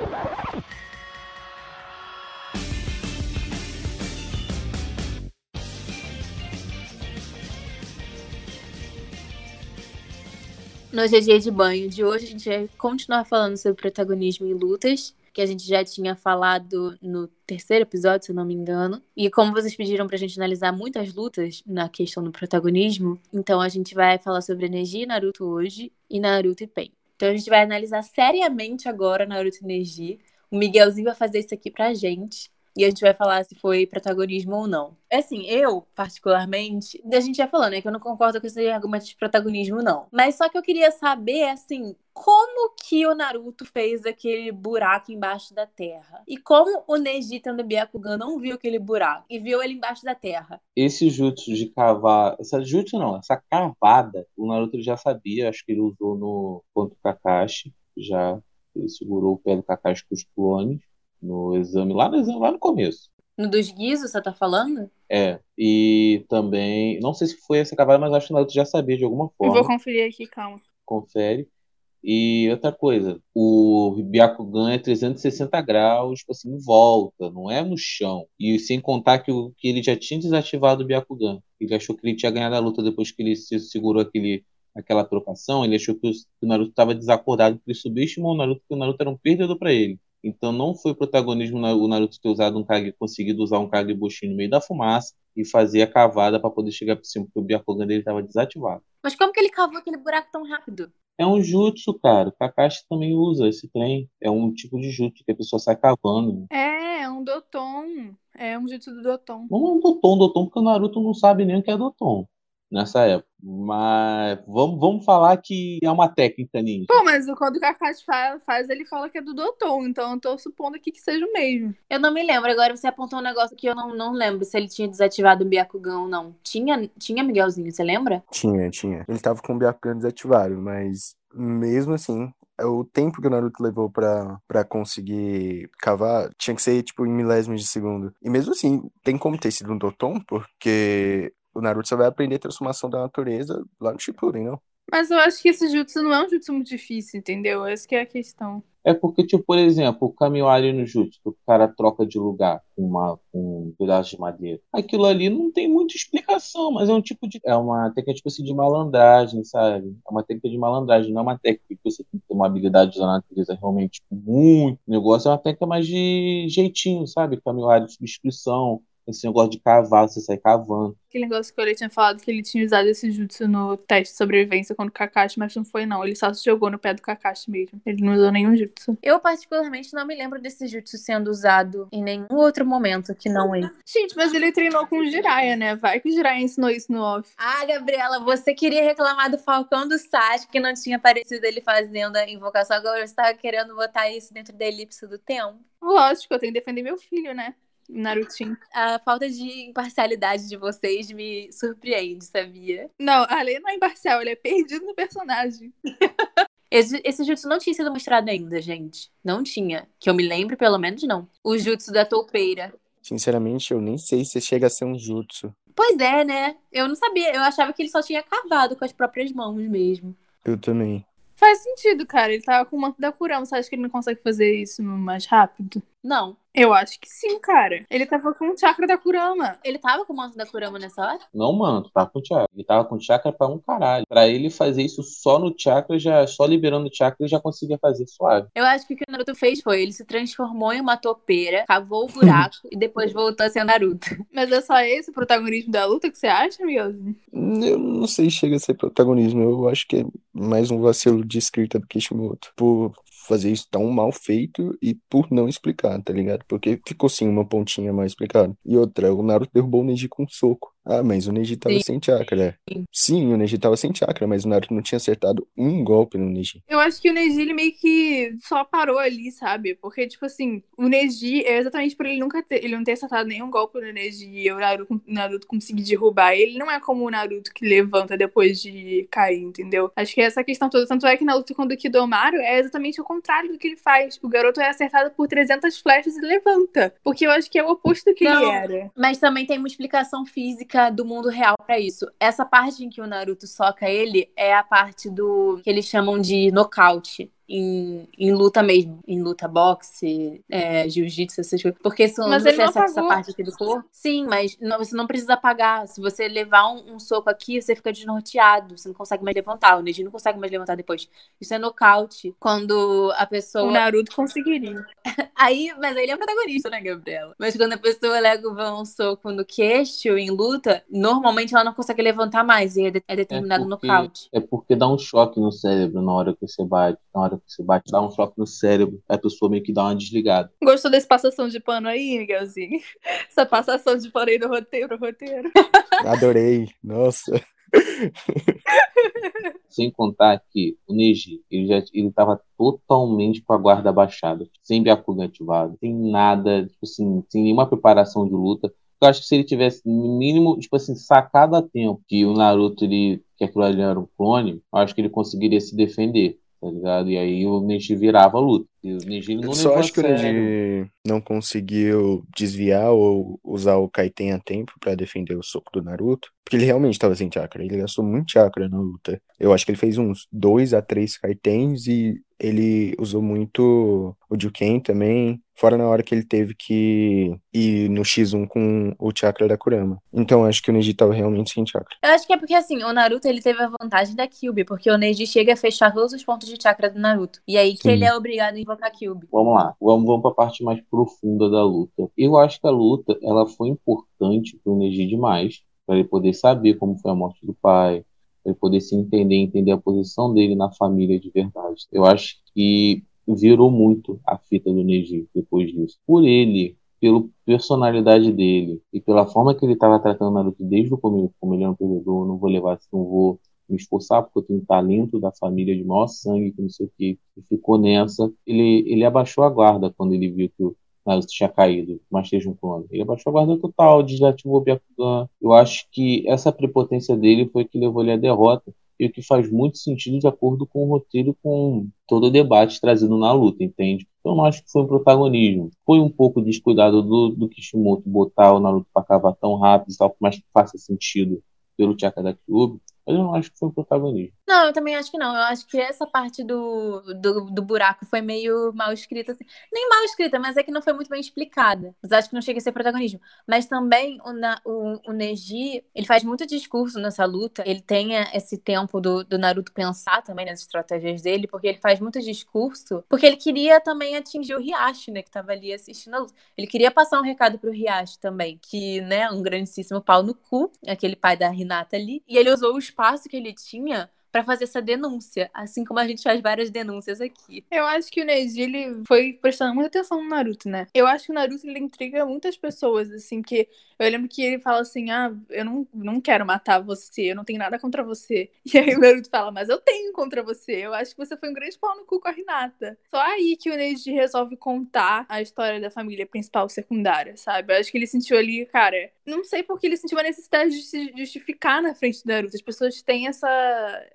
No GG de banho de hoje, a gente vai continuar falando sobre protagonismo e lutas, que a gente já tinha falado no terceiro episódio, se não me engano. E como vocês pediram pra gente analisar muitas lutas na questão do protagonismo, então a gente vai falar sobre Neji e Naruto hoje e Naruto e Pen. Então a gente vai analisar seriamente agora Naruto e Neji. O Miguelzinho vai fazer isso aqui pra gente. E a gente vai falar se foi protagonismo ou não. É assim, eu, particularmente, a gente já falou, né, que eu não concordo com esse argumento de protagonismo, não. Mas só que eu queria saber, assim, como que o Naruto fez aquele buraco embaixo da terra? E como o Neji, tendo Byakugan, não viu aquele buraco e viu ele embaixo da terra? Esse jutsu de cavar, essa jutsu não, essa cavada, o Naruto já sabia, acho que ele usou no contra o Kakashi, já ele segurou o pé do Kakashi com os clones no exame, lá no exame, lá no começo. No dos Guizos, você tá falando? É, e também, não sei se foi essa cavada, mas acho que o Naruto já sabia de alguma Eu forma. vou conferir aqui, calma. confere. E outra coisa, o Byakugan é 360 graus, tipo assim, em volta, não é no chão. E sem contar que, o, que ele já tinha desativado o Byakugan. Ele achou que ele tinha ganhado a luta depois que ele se segurou aquele, aquela trocação. Ele achou que o, que o Naruto estava desacordado, porque ele subestimou o Naruto, que o Naruto era um perdedor para ele. Então não foi protagonismo o Naruto ter usado um Kage, conseguido usar um Kagebushi no meio da fumaça e fazer a cavada para poder chegar por cima, porque o Byakugan dele estava desativado. Mas como que ele cavou aquele buraco tão rápido? É um jutsu, cara. O Kakashi também usa esse trem. É um tipo de jutsu que a pessoa sai cavando. É, é um Doton. É um jutsu do Doton. Não é um Doton, Doton, porque o Naruto não sabe nem o que é Doton nessa época. Mas vamos, vamos falar que é uma técnica ninja. Pô, mas quando o Kakashi fa- faz, ele fala que é do Doton. Então eu tô supondo aqui que seja o mesmo. Eu não me lembro. Agora você apontou um negócio que eu não, não lembro se ele tinha desativado o Byakugan ou não. Tinha, tinha Miguelzinho, você lembra? Tinha, tinha. Ele tava com o Byakugan desativado, mas mesmo assim, é o tempo que o Naruto levou pra conseguir cavar tinha que ser, tipo, em milésimos de segundo. E mesmo assim, tem como ter sido um Doton, porque o Naruto só vai aprender a transformação da natureza lá no Shippuden, não? Mas eu acho que esse jutsu não é um jutsu muito difícil, entendeu? Essa que é a questão. É porque, tipo, por exemplo, o Kamiwari no jutsu, que o cara troca de lugar com, uma, com um pedaço de madeira. Aquilo ali não tem muita explicação, mas é um tipo de. É uma técnica, tipo assim, de malandragem, sabe? É uma técnica de malandragem, não é uma técnica que você tem que ter uma habilidade da natureza realmente tipo, muito. O negócio é uma técnica mais de jeitinho, sabe? Kamiwari de substituição. Esse negócio de cavar, você sai cavando. Aquele negócio que ele tinha falado que ele tinha usado esse jutsu no teste de sobrevivência contra o Kakashi, mas não foi não. Ele só se jogou no pé do Kakashi mesmo. Ele não usou nenhum jutsu. Eu, particularmente, não me lembro desse jutsu sendo usado em nenhum outro momento que não ele. Gente, mas ele treinou com o Jiraiya, né? Vai que o Jiraiya ensinou isso no off. Ah, Gabriela, você queria reclamar do Falcão do Sasuke que não tinha aparecido ele fazendo a invocação. Agora você tava querendo botar isso dentro da elipse do tempo. Lógico, eu tenho que defender meu filho, né? Narutinho. A falta de imparcialidade de vocês me surpreende, sabia? Não, a Lei não é imparcial, ele é perdido no personagem. Esse, esse jutsu não tinha sido mostrado ainda, gente. Não tinha. Que eu me lembre, pelo menos, não. O jutsu da toupeira. Sinceramente, eu nem sei se chega a ser um jutsu. Pois é, né? Eu não sabia. Eu achava que ele só tinha cavado com as próprias mãos mesmo. Eu também. Faz sentido, cara. Ele tava com o manto da Kurama. Você acha que ele não consegue fazer isso mais rápido? Não. Eu acho que sim, cara. Ele tava com o chakra da Kurama. Ele tava com o manto da Kurama nessa hora? Não, mano, tu tava com chakra. Ele tava com chakra pra um caralho. Pra ele fazer isso só no chakra, já, só liberando o chakra, ele já conseguia fazer suave. Eu acho que o que o Naruto fez foi, ele se transformou em uma topeira, cavou o buraco e depois voltou a ser o Naruto. Mas é só esse o protagonismo da luta que você acha, Miguelzinho? Eu não sei se chega a ser protagonismo. Eu acho que é mais um vacilo de escrita do Kishimoto. Por fazer isso tão mal feito e por não explicar, tá ligado? Porque ficou sim uma pontinha mal explicada. E outra, o Naruto derrubou o Neji com um soco. Ah, mas o Neji tava Sim. sem chakra. Sim, o Neji tava sem chakra, mas o Naruto não tinha acertado um golpe no Neji. Eu acho que o Neji, ele meio que só parou ali, sabe? Porque, tipo assim, o Neji é exatamente por ele nunca ter, ele não ter acertado nenhum golpe no Neji e o Naruto, o Naruto conseguir derrubar ele. Não é como o Naruto que levanta depois de cair, entendeu? Acho que é essa questão toda. Tanto é que na luta contra o Kidomaru é exatamente o contrário do que ele faz. O garoto é acertado por 300 flechas e levanta. Porque eu acho que é o oposto do que ele Não. era. Mas também tem uma explicação física do mundo real pra isso. Essa parte em que o Naruto soca ele é a parte do que eles chamam de nocaute. Em, em luta mesmo, em luta boxe, é, jiu-jitsu, essas coisas. Porque se Mas você acerta essa parte aqui do corpo. Sim, mas não- você não precisa apagar. Se você levar um, um soco aqui, você fica desnorteado. Você não consegue mais levantar. O Neji não consegue mais levantar depois. Isso é nocaute. Quando a pessoa. O Naruto conseguiria. Aí, mas aí ele é o protagonista, né, Gabriela? Mas quando a pessoa leva um soco no queixo em luta, normalmente ela não consegue levantar mais e é, de- é determinado É porque- nocaute. É porque dá um choque no cérebro na hora que você bate, na hora Você bate, dá um choque no cérebro, a pessoa meio que dá uma desligada. Gostou desse passação de pano aí, Miguelzinho? Essa passação de pano aí do roteiro, roteiro. Adorei. Nossa. Sem contar que o Neji, ele já ele tava totalmente com a guarda baixada, sem Byakugan ativado, sem nada, tipo assim, sem nenhuma preparação de luta. Eu acho que se ele tivesse, no mínimo, tipo assim, sacado a tempo que o Naruto, ele, que aquilo ali era um clone, eu acho que ele conseguiria se defender tá ligado? E aí o Neji virava a luta. E o Neji não Eu só acho que o. Neji não conseguiu desviar ou usar o Kaiten a tempo pra defender o soco do Naruto, porque ele realmente tava sem chakra. Ele gastou muito chakra na luta. Eu acho que ele fez uns dois a três Kaitens e ele usou muito o Juken também, fora na hora que ele teve que ir no X1 com o chakra da Kurama. Então eu acho que o Neji tava realmente sem chakra. Eu acho que é porque, assim, o Naruto, ele teve a vantagem da Kyuubi, porque o Neji chega a fechar todos os pontos de chakra do Naruto. E aí que Sim. ele é obrigado a invocar a Kyuubi. Vamos lá, vamos, vamos para a parte mais profunda da luta. Eu acho que a luta ela foi importante para o Neji demais, para ele poder saber como foi a morte do pai, para ele poder se entender, entender a posição dele na família de verdade. Eu acho que virou muito a fita do Neji depois disso. Por ele, pela personalidade dele e pela forma que ele estava tratando Naruto desde o começo, como ele é um perdedor, não vou levar, não vou me esforçar porque eu tenho talento da família de maior sangue, que não sei o que, e ficou nessa. Ele, ele abaixou a guarda quando ele viu que o Naruto tinha caído, mas seja um clone. Ele abaixou a guarda total, desativou o Byakugan. Eu acho que essa prepotência dele foi que levou ele à derrota e o que faz muito sentido de acordo com o roteiro, com todo o debate trazido na luta, entende? Eu não acho que foi um protagonismo. Foi um pouco descuidado do, do Kishimoto botar o Naruto pra cavar tão rápido e tal, por mais que faça sentido pelo Chaka da Kyuubi, mas eu não acho que foi um protagonismo. Não, eu também acho que não. Eu acho que essa parte do, do, do buraco foi meio mal escrita. Assim. Nem mal escrita, mas é que não foi muito bem explicada. Mas acho que não chega a ser protagonismo. Mas também o, o, o Neji, ele faz muito discurso nessa luta. Ele tem eh, esse tempo do, do Naruto pensar também nas estratégias dele, porque ele faz muito discurso. Porque ele queria também atingir o Hiashi, né, que tava ali assistindo a luta. Ele queria passar um recado pro Hiashi também, que, né, um grandíssimo pau no cu, aquele pai da Hinata ali. E ele usou o espaço que ele tinha pra fazer essa denúncia, assim como a gente faz várias denúncias aqui. Eu acho que o Neji, ele foi prestando muita atenção no Naruto, né? Eu acho que o Naruto, ele intriga muitas pessoas, assim, que eu lembro que ele fala assim, ah, eu não, não quero matar você, eu não tenho nada contra você. E aí o Naruto fala, mas eu tenho contra você, eu acho que você foi um grande pau no cu com a Hinata. Só aí que o Neji resolve contar a história da família principal secundária, sabe? Eu acho que ele sentiu ali, cara, não sei porque ele sentiu a necessidade de se justificar na frente do Naruto. As pessoas têm essa,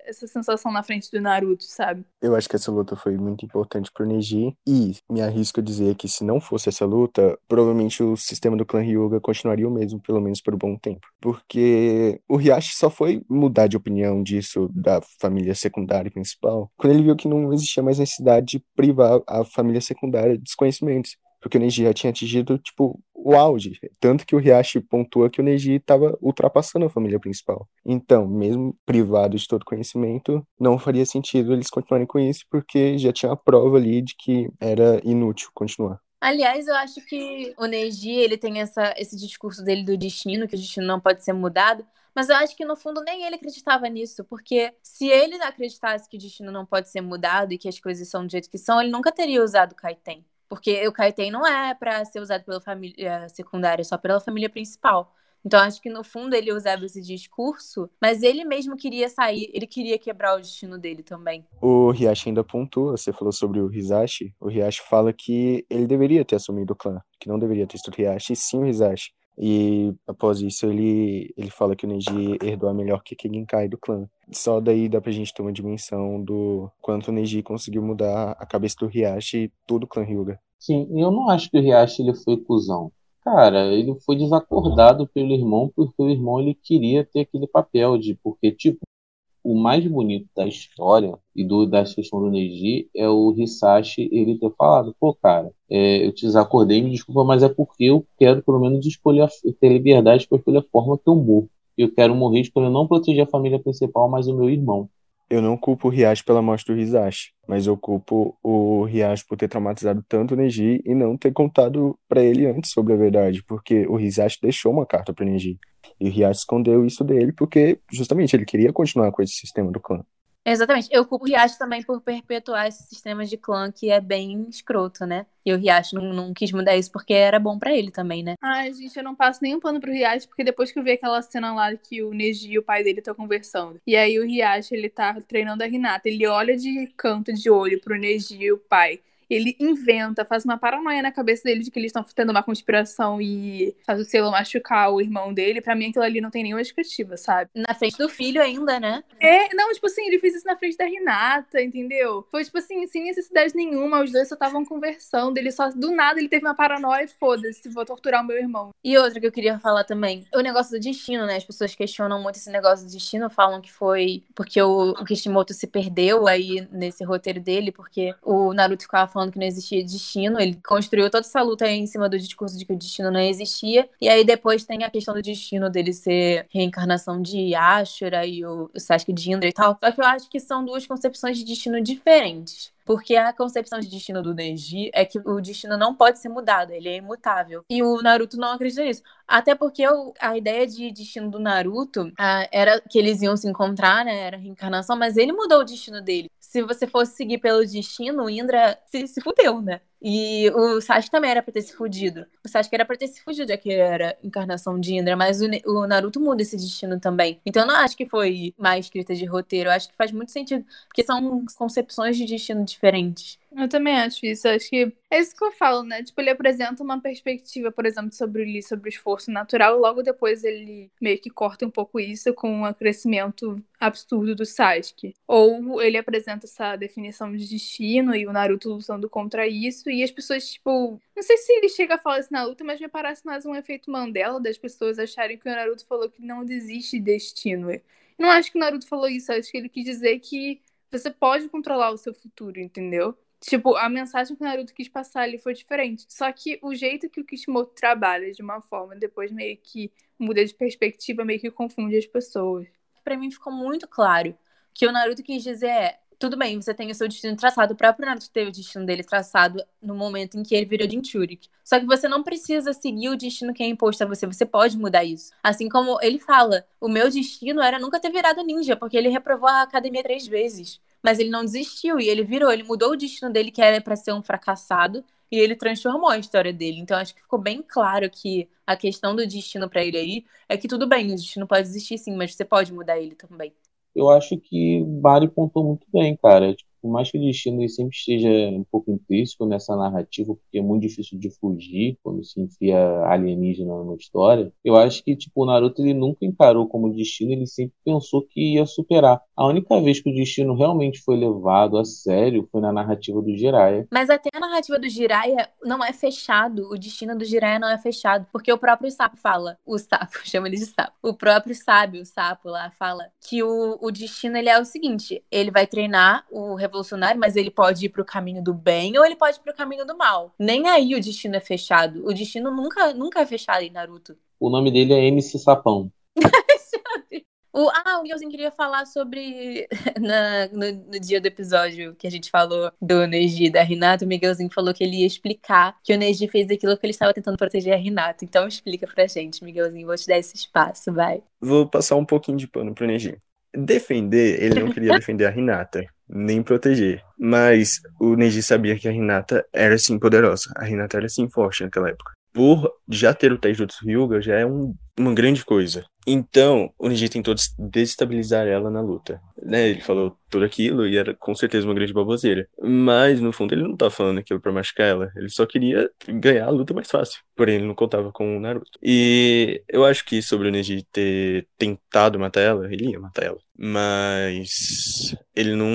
essa sensação na frente do Naruto, sabe? Eu acho que essa luta foi muito importante pro Neji e me arrisco a dizer que se não fosse essa luta, provavelmente o sistema do clã Hyuga continuaria o mesmo, pelo menos por um bom tempo. Porque o Hiashi só foi mudar de opinião disso da família secundária principal quando ele viu que não existia mais necessidade de privar a família secundária de conhecimentos. Porque o Neji já tinha atingido, tipo, o auge. Tanto que o Hiashi pontua que o Neji estava ultrapassando a família principal. Então, mesmo privado de todo conhecimento, não faria sentido eles continuarem com isso, porque já tinha a prova ali de que era inútil continuar. Aliás, eu acho que o Neji, ele tem essa, esse discurso dele do destino, que o destino não pode ser mudado, mas eu acho que no fundo nem ele acreditava nisso, porque se ele acreditasse que o destino não pode ser mudado e que as coisas são do jeito que são, ele nunca teria usado o Kaiten. Porque o Kaiten não é pra ser usado pela família secundária, é só pela família principal. Então acho que no fundo ele usava esse discurso, mas ele mesmo queria sair, ele queria quebrar o destino dele também. O Hiashi ainda pontua, você falou sobre o Hisashi, o Hiashi fala que ele deveria ter assumido o clã, que não deveria ter sido o e sim o Hisashi. E após isso ele, ele fala que o Neji herdou a melhor Kekkei do clã. Só daí dá pra gente ter uma dimensão do quanto o Neji conseguiu mudar a cabeça do Hiashi e todo o clã Hyuga. Sim, eu não acho que o Hiashi ele foi cuzão. Cara, ele foi desacordado pelo irmão porque o irmão ele queria ter aquele papel de porque tipo o mais bonito da história e do da questão do Neji é o Hisashi ele ter falado, pô, cara, é, eu te desacordei, me desculpa, mas é porque eu quero pelo menos escolher a, ter liberdade para escolher a forma que eu morro. Eu quero morrer escolhendo não proteger a família principal, mas o meu irmão. Eu não culpo o Hiashi pela morte do Hisashi, mas eu culpo o Hiashi por ter traumatizado tanto o Neji e não ter contado pra ele antes sobre a verdade, porque o Hisashi deixou uma carta pro Neji. E o Hiashi escondeu isso dele porque justamente ele queria continuar com esse sistema do clã. Exatamente. Eu culpo o Riacho também por perpetuar esse sistema de clã que é bem escroto, né? E o Riacho não, não quis mudar isso porque era bom para ele também, né? Ai, gente, eu não passo nenhum pano pro Riacho, porque depois que eu vi aquela cena lá que o Neji e o pai dele estão conversando, e aí o Riacho, ele tá treinando a Renata, ele olha de canto de olho pro Neji e o pai ele inventa, faz uma paranoia na cabeça dele de que eles estão tendo uma conspiração e faz o selo machucar o irmão dele. Pra mim, aquilo ali não tem nenhuma justificativa, sabe? Na frente do filho ainda, né? É, não, tipo assim, ele fez isso na frente da Renata, entendeu? Foi, tipo assim, sem necessidade nenhuma, os dois só estavam conversando, ele só, do nada, ele teve uma paranoia e foda-se, vou torturar o meu irmão. E outra que eu queria falar também, o negócio do destino, né? As pessoas questionam muito esse negócio do destino, falam que foi porque o, o Kishimoto se perdeu aí nesse roteiro dele, porque o Naruto ficava falando que não existia destino. Ele construiu toda essa luta em cima do discurso de que o destino não existia. E aí depois tem a questão do destino dele ser reencarnação de Ashura e o, o Sasuke de Indra e tal. Só que eu acho que são duas concepções de destino diferentes. Porque a concepção de destino do Neji é que o destino não pode ser mudado, ele é imutável. E o Naruto não acredita nisso. Até porque a ideia de destino do Naruto era que eles iam se encontrar, né? Era reencarnação, mas ele mudou o destino dele. Se você fosse seguir pelo destino, o Indra se, se fudeu, né? E o Sasuke também era pra ter se fudido. O Sasuke era pra ter se fudido, já que era encarnação de Indra, mas o, o, Naruto muda esse destino também. Então eu não acho que foi má escrita de roteiro, eu acho que faz muito sentido, porque são concepções de destino diferentes. Eu também acho isso. Acho que é isso que eu falo, né? Tipo, ele apresenta uma perspectiva, por exemplo, sobre o Lee, sobre o esforço natural, logo depois ele meio que corta um pouco isso com o crescimento absurdo do Sasuke. Ou ele apresenta essa definição de destino e o Naruto lutando contra isso, e as pessoas, tipo. Não sei se ele chega a falar isso na luta, mas me parece mais um efeito Mandela das pessoas acharem que o Naruto falou que não desiste de destino. Não acho que o Naruto falou isso, acho que ele quis dizer que você pode controlar o seu futuro, entendeu? Tipo, a mensagem que o Naruto quis passar ali foi diferente. Só que o jeito que o Kishimoto trabalha de uma forma, depois meio que muda de perspectiva, meio que confunde as pessoas. Para mim ficou muito claro que o Naruto quis dizer é, tudo bem, você tem o seu destino traçado. O próprio Naruto teve o destino dele traçado no momento em que ele virou Jinchurik. Só que você não precisa seguir o destino que é imposto a você, você pode mudar isso. Assim como ele fala, o meu destino era nunca ter virado ninja, porque ele reprovou a academia três vezes mas ele não desistiu e ele virou, ele mudou o destino dele, que era para ser um fracassado, e ele transformou a história dele. Então acho que ficou bem claro que a questão do destino para ele aí é que tudo bem, o destino pode existir sim, mas você pode mudar ele também. Eu acho que Mari pontou muito bem, cara. Tipo, por mais que o destino sempre esteja um pouco intrínseco nessa narrativa, porque é muito difícil de fugir quando se enfia alienígena numa história, eu acho que tipo, o Naruto ele nunca encarou como destino, ele sempre pensou que ia superar. A única vez que o destino realmente foi levado a sério foi na narrativa do Jiraiya. Mas até a narrativa do Jiraiya não é fechado, o destino do Jiraiya não é fechado, porque o próprio sapo fala, o sapo, chama ele de sapo, o próprio sábio, o sapo lá, fala que o, o destino ele é o seguinte, ele vai treinar o revolucionário, mas ele pode ir pro caminho do bem ou ele pode ir pro caminho do mal. Nem aí o destino é fechado. O destino nunca, nunca é fechado em Naruto. O nome dele é MC Sapão. O, ah, o Miguelzinho queria falar sobre. Na, no, no, dia do episódio que a gente falou do Neji da Renata, o Miguelzinho falou que ele ia explicar que o Neji fez aquilo que ele estava tentando proteger a Renata. Então explica pra gente, Miguelzinho. Vou te dar esse espaço, vai. Vou passar um pouquinho de pano pro Neji. Defender, ele não queria defender a Renata nem proteger. Mas o Neji sabia que a Hinata era sim poderosa. A Hinata era sim forte naquela época. Por já ter o Taijutsu Hyuga já é um, uma grande coisa. Então, o Neji tentou desestabilizar ela na luta. Né? Ele falou tudo aquilo e era com certeza uma grande baboseira. Mas, no fundo, ele não tava falando aquilo pra machucar ela. Ele só queria ganhar a luta mais fácil. Porém, ele não contava com o Naruto. E eu acho que sobre o Neji ter tentado matar ela, ele ia matar ela. Mas ele não,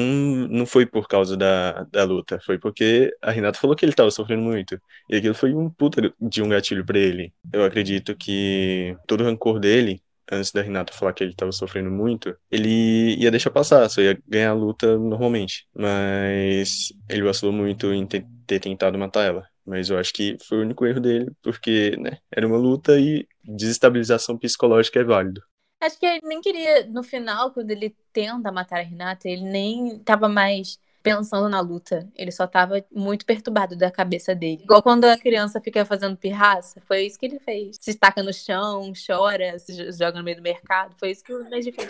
não foi por causa da, da luta. Foi porque a Renata falou que ele tava sofrendo muito. E aquilo foi um puta de um gatilho para ele. Eu acredito que todo o rancor dele antes da Renata falar que ele estava sofrendo muito, ele ia deixar passar, só ia ganhar a luta normalmente. Mas ele vacilou muito em ter, ter tentado matar ela. Mas eu acho que foi o único erro dele, porque né, era uma luta e desestabilização psicológica é válido. Acho que ele nem queria, no final, quando ele tenta matar a Renata, ele nem tava mais pensando na luta. Ele só tava muito perturbado da cabeça dele. Igual quando a criança fica fazendo pirraça, foi isso que ele fez. Se estaca no chão, chora, se joga no meio do mercado. Foi isso que o Neji fez.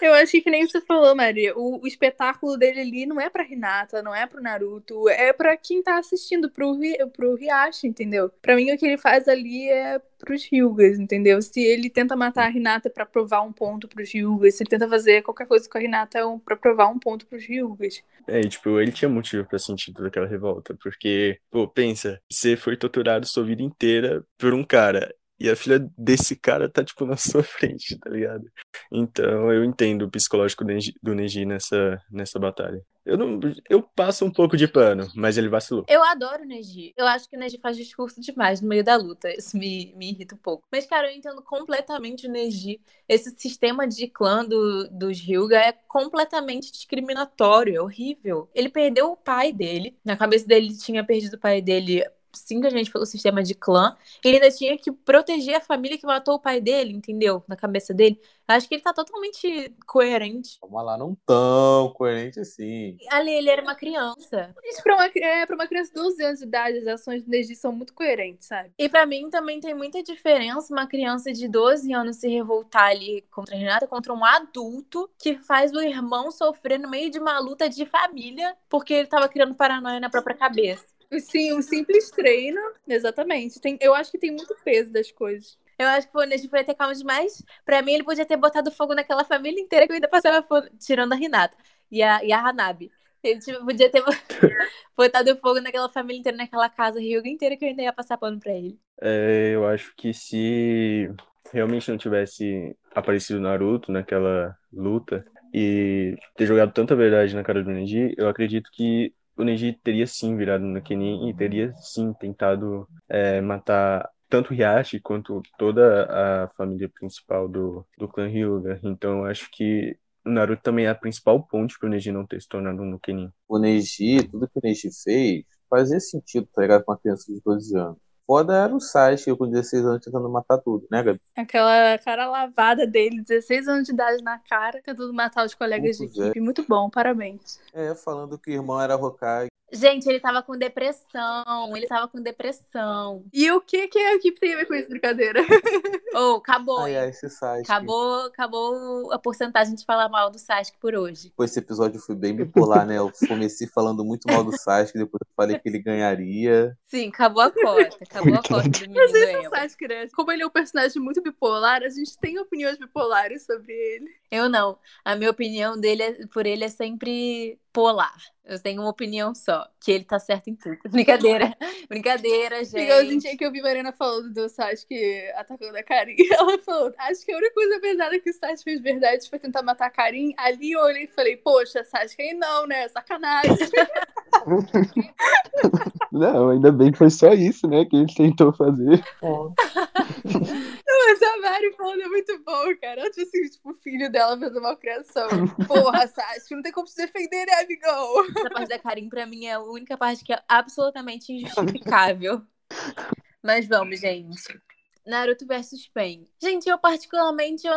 Eu acho que, nem você falou, Maria. O, o espetáculo dele ali não é pra Hinata, não é pro Naruto, é pra quem tá assistindo, pro, Ri- pro Hiashi, entendeu? Pra mim, o que ele faz ali é pros Hyugas, entendeu? Se ele tenta matar a Hinata pra provar um ponto pros Hyugas, se ele tenta fazer qualquer coisa com a Hinata é um, pra provar um ponto pros Hyugas. É, e, tipo, ele tinha motivo pra sentir toda aquela revolta, porque, pô, pensa, você foi torturado sua vida inteira por um cara, e a filha desse cara tá, tipo, na sua frente, tá ligado? Então, eu entendo o psicológico do Neji, nessa, nessa batalha. Eu não, eu passo um pouco de pano, mas ele vacilou. Eu adoro o Neji. Eu acho que o Neji faz discurso demais no meio da luta. Isso me, me irrita um pouco. Mas, cara, eu entendo completamente o Neji. Esse sistema de clã do, dos Hyuga é completamente discriminatório, é horrível. Ele perdeu o pai dele. Na cabeça dele, ele tinha perdido o pai dele simplesmente pelo sistema de clã. Ele ainda tinha que proteger a família que matou o pai dele, entendeu? Na cabeça dele. Acho que ele tá totalmente coerente. Vamos lá, não tão coerente assim. Ali, ele era uma criança. Isso pra uma, é, pra uma criança de 12 anos de idade, as ações do Neji são muito coerentes, sabe? E pra mim também tem muita diferença uma criança de 12 anos se revoltar ali contra a Renata contra um adulto que faz o irmão sofrer no meio de uma luta de família porque ele tava criando paranoia na própria cabeça. Sim, um simples treino. Exatamente. Tem, eu acho que tem muito peso das coisas. Eu acho que o Neji foi ter calma demais. Pra mim, ele podia ter botado fogo naquela família inteira que eu ainda passava fogo, tirando a Renata e a, e a Hanabi. Ele tipo, podia ter botado fogo naquela família inteira, naquela casa Ryuga inteira que eu ainda ia passar pano pra ele. É, eu acho que se realmente não tivesse aparecido Naruto naquela luta e ter jogado tanta verdade na cara do Neji, eu acredito que o Neji teria sim virado no Kenin e teria sim tentado é, matar tanto Hiashi quanto toda a família principal do, do clã Hyuga. Então acho que o Naruto também é a principal ponte pro Neji não ter se tornado um Kenin. O Neji, tudo que o Neji fez, fazia sentido, tá ligado? Com uma criança de 12 anos. Foda era o Sasuke com 16 anos tentando matar tudo, né, Gabi? Aquela cara lavada dele, 16 anos de idade na cara, tentando matar os colegas de Muito equipe. Muito bom, parabéns. É, falando que o irmão era Hokage. Gente, ele tava com depressão. Ele tava com depressão. E o que, que a equipe tem a ver com essa brincadeira? Oh, acabou. Ai, ai, esse Sasuke. Acabou, acabou a porcentagem de falar mal do Sasuke por hoje. Pô, esse episódio foi bem bipolar, né? Eu comecei falando muito mal do Sasuke, depois eu falei que ele ganharia. Sim, acabou a cota. Acabou a cota do Mas esse é o. Sasuke, né? Como ele é um personagem muito bipolar, a gente tem opiniões bipolares sobre ele. Eu não. A minha opinião dele é- por ele é sempre polar. Eu tenho uma opinião só, que ele tá certo em tudo. Brincadeira. Brincadeira, Igualzinho gente. que eu vi Marina falando do Sasuke atacando a Karin. Ela falou, acho que a única coisa pesada que o Sasuke fez de verdade foi tentar matar a Karin. Ali eu olhei e falei, poxa, Sasuke, aí não, né? Sacanagem. Não, ainda bem que foi só isso, né, que ele tentou fazer. Mas a Mari falando é muito bom, cara. Ela assim, tipo, o filho dela fez uma criação. Porra, Sasuke, não tem como se defender, né, amigão? Essa parte da Karin, pra mim, é a única parte que é absolutamente injustificável. Mas vamos, gente. Naruto versus Pain. Gente, eu particularmente, eu,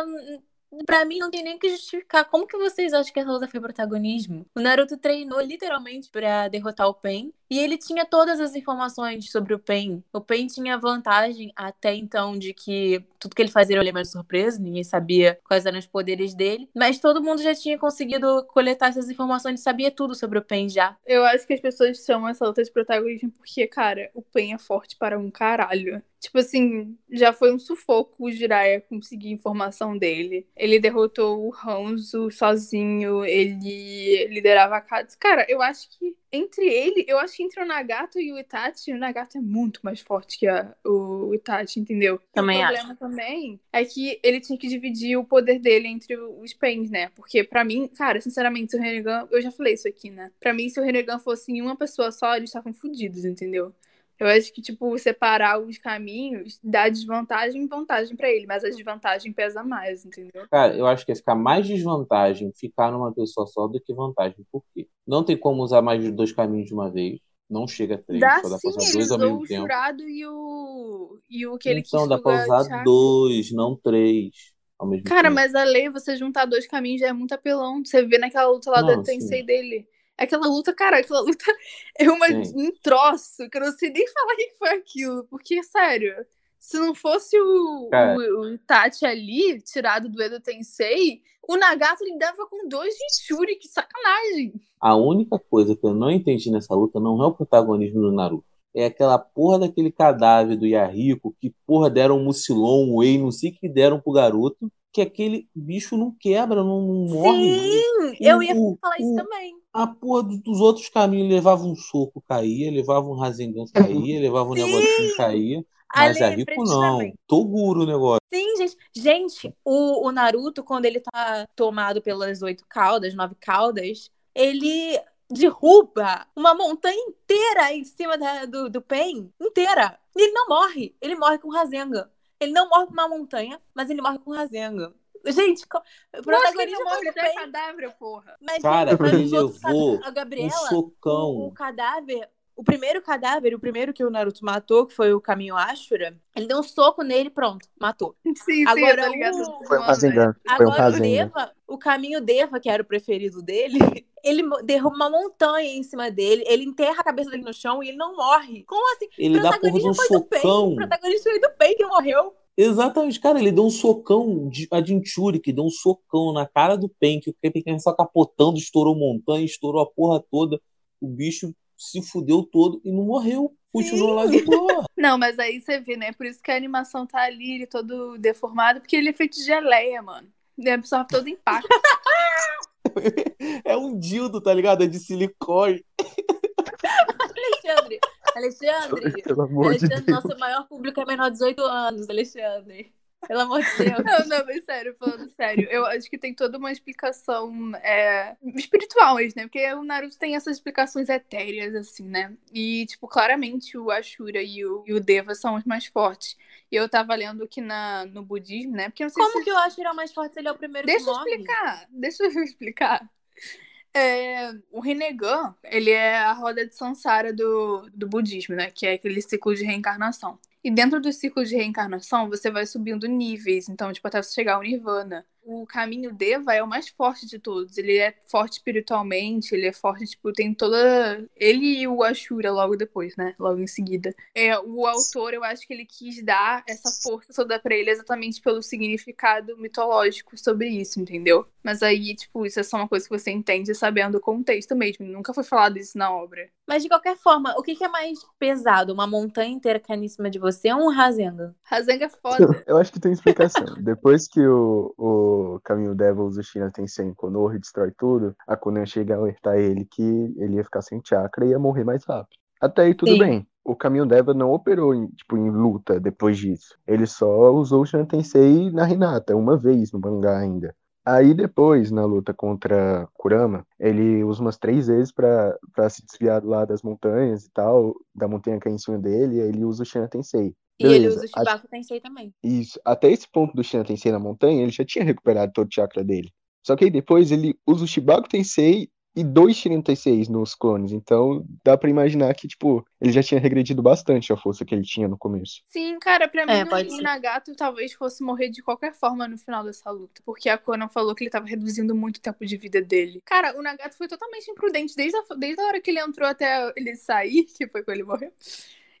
pra mim, não tem nem que justificar. Como que vocês acham que essa luta foi protagonismo? O Naruto treinou literalmente pra derrotar o Pain. E ele tinha todas as informações sobre o Pain. O Pain tinha vantagem até então de que tudo que ele fazia era um elemento surpresa, ninguém sabia quais eram os poderes dele. Mas todo mundo já tinha conseguido coletar essas informações e sabia tudo sobre o Pain já. Eu acho que as pessoas chamam essa luta de protagonismo porque, cara, o Pen é forte para um caralho. Tipo assim, já foi um sufoco o Jiraiya conseguir informação dele. Ele derrotou o Hanzo sozinho, ele liderava a Katsu. Cara, eu acho que entre ele, eu acho que entre o Nagato e o Itachi, o Nagato é muito mais forte que a- o Itachi, entendeu? Também o problema também é que ele tinha que dividir o poder dele entre os Pens, né? Porque pra mim, cara, sinceramente, se o Renegan, eu já falei isso aqui, né? Pra mim, se o Renegan fosse em uma pessoa só, eles estavam fodidos, entendeu? Eu acho que, tipo, separar os caminhos dá desvantagem e vantagem pra ele, mas a desvantagem pesa mais, entendeu? Cara, eu acho que ia ficar mais desvantagem ficar numa pessoa só do que vantagem. Por quê? Não tem como usar mais de dois caminhos de uma vez. Não chega a três, Dá só dá pra sim, usar ele dois ao mesmo o tempo. jurado e o. e o que Então dá pra usar chakra. dois, não três ao mesmo Cara, tempo. mas a lei, você juntar dois caminhos já é muito apelão. Você vê naquela luta lá Não, da Tensei dele. Aquela luta, cara, aquela luta é uma, um troço que eu não sei nem falar o que foi aquilo. Porque, sério, Se não fosse o, Cara. o, o Itachi ali, tirado do Edo Tensei, o Nagato lidava com dois Jinchuri, que sacanagem. A única coisa que eu não entendi nessa luta não é o protagonismo do Naruto. É aquela porra daquele cadáver do Yahiko que, porra, deram um Mucilon, um Whey, não sei o que deram pro garoto, que aquele bicho não quebra, não, não morre. Sim, eu ia O- falar isso o- também. A porra do- dos outros caminhos levava um soco, caía, levava um Rasengan, caía, levava um Sim. negocinho, caía. Mas Ale, Yahiko não. precisamente. Toguro o negócio. Sim, gente. Gente, o, o Naruto, quando ele tá tomado pelas oito caudas, nove caudas, ele derruba uma montanha inteira em cima da- do, do Pen. Inteira. E ele não morre. Ele morre com Rasengan. Ele não morre com uma montanha, mas ele morre com Rasengan. Gente, o protagonista morre, Pen. cadáver, porra. Mas, gente, mas levou cad- a Um Gabriela, o, o socão. cadáver, o primeiro cadáver, o primeiro que o Naruto matou, que foi o caminho Ashura, ele deu um soco nele, pronto, matou. Sim, sim, Agora, eu tô ligado. o- Foi um Rasengan. Foi um Agora o. Deva, o caminho Deva, que era o preferido dele, ele derruba uma montanha em cima dele, ele enterra a cabeça dele no chão e ele não morre. Como assim? Ele dá porra de um foi do Pain, socão. o protagonista foi do Pain que morreu. Exatamente, cara, ele deu um socão, de- a Jinchuri, que deu um socão na cara do Pen, que o Pen só capotando, estourou montanha, estourou a porra toda, o bicho se fudeu todo e não morreu, continuou lá de boa. Não, mas aí você vê, né? Por isso que a animação tá ali, ele todo deformado, porque ele é feito de geleia, mano. Ele absorve todo o impacto. É um dildo, tá ligado? É de silicone. Alexandre, Alexandre, Pelo amor de Alexandre, Deus. nosso maior público é menor de 18 anos, Alexandre. Pelo amor de Deus. Não, não, mas sério, falando sério, eu acho que tem toda uma explicação é, espiritual, né? Porque o Naruto tem essas explicações etéreas, assim, né? E, tipo, claramente o Ashura e o, e o Deva são os mais fortes. E eu tava lendo aqui na, no budismo, né? Porque eu não sei Como se que eu que ele é o mais forte se ele é o primeiro Deixa que eu morre? explicar, deixa eu explicar. É, o Rinnegan, ele é a roda de Sansara do, do budismo, né? Que é aquele ciclo de reencarnação. E dentro do ciclo de reencarnação, você vai subindo níveis. Então, tipo, até você chegar ao Nirvana. O caminho Deva é o mais forte de todos. Ele é forte espiritualmente, ele é forte, tipo, tem toda. Ele e o Ashura logo depois, né? Logo em seguida. É, o autor, eu acho que ele quis dar essa força toda pra ele exatamente pelo significado mitológico sobre isso, entendeu? Mas aí, tipo, isso é só uma coisa que você entende sabendo o contexto mesmo. Nunca foi falado isso na obra. Mas de qualquer forma, o que, que é mais pesado? Uma montanha inteira caindo em cima de você ou um Rasengan? Rasengan é foda. Eu acho que tem explicação. Depois que o, o Caminho Devil usa o China Tensei em Konoha e destrói tudo, a Konan chega a alertar ele que ele ia ficar sem chakra e ia morrer mais rápido. Até aí tudo Sim. bem. O Caminho Devil não operou em, tipo, em luta depois disso. Ele só usou o China Tensei na Hinata, uma vez no mangá ainda. Aí depois, na luta contra Kurama, ele usa umas três vezes pra pra se desviar lá das montanhas e tal, da montanha cair em cima dele, e aí ele usa o China Tensei. E ele Beleza, usa o a- Shibaku Tensei também. isso. Até esse ponto do Shinra Tensei na montanha, ele já tinha recuperado todo o chakra dele. Só que aí depois ele usa o Shibaku Tensei e dois nos clones. Então dá pra imaginar que, tipo, ele já tinha regredido bastante a força que ele tinha no começo. Sim, cara, pra mim É, o- pode o. Nagato talvez fosse morrer de qualquer forma no final dessa luta. Porque a Conan falou que ele tava reduzindo muito o tempo de vida dele. Cara, o Nagato foi totalmente imprudente desde a, desde a hora que ele entrou até ele sair, que foi quando ele morreu.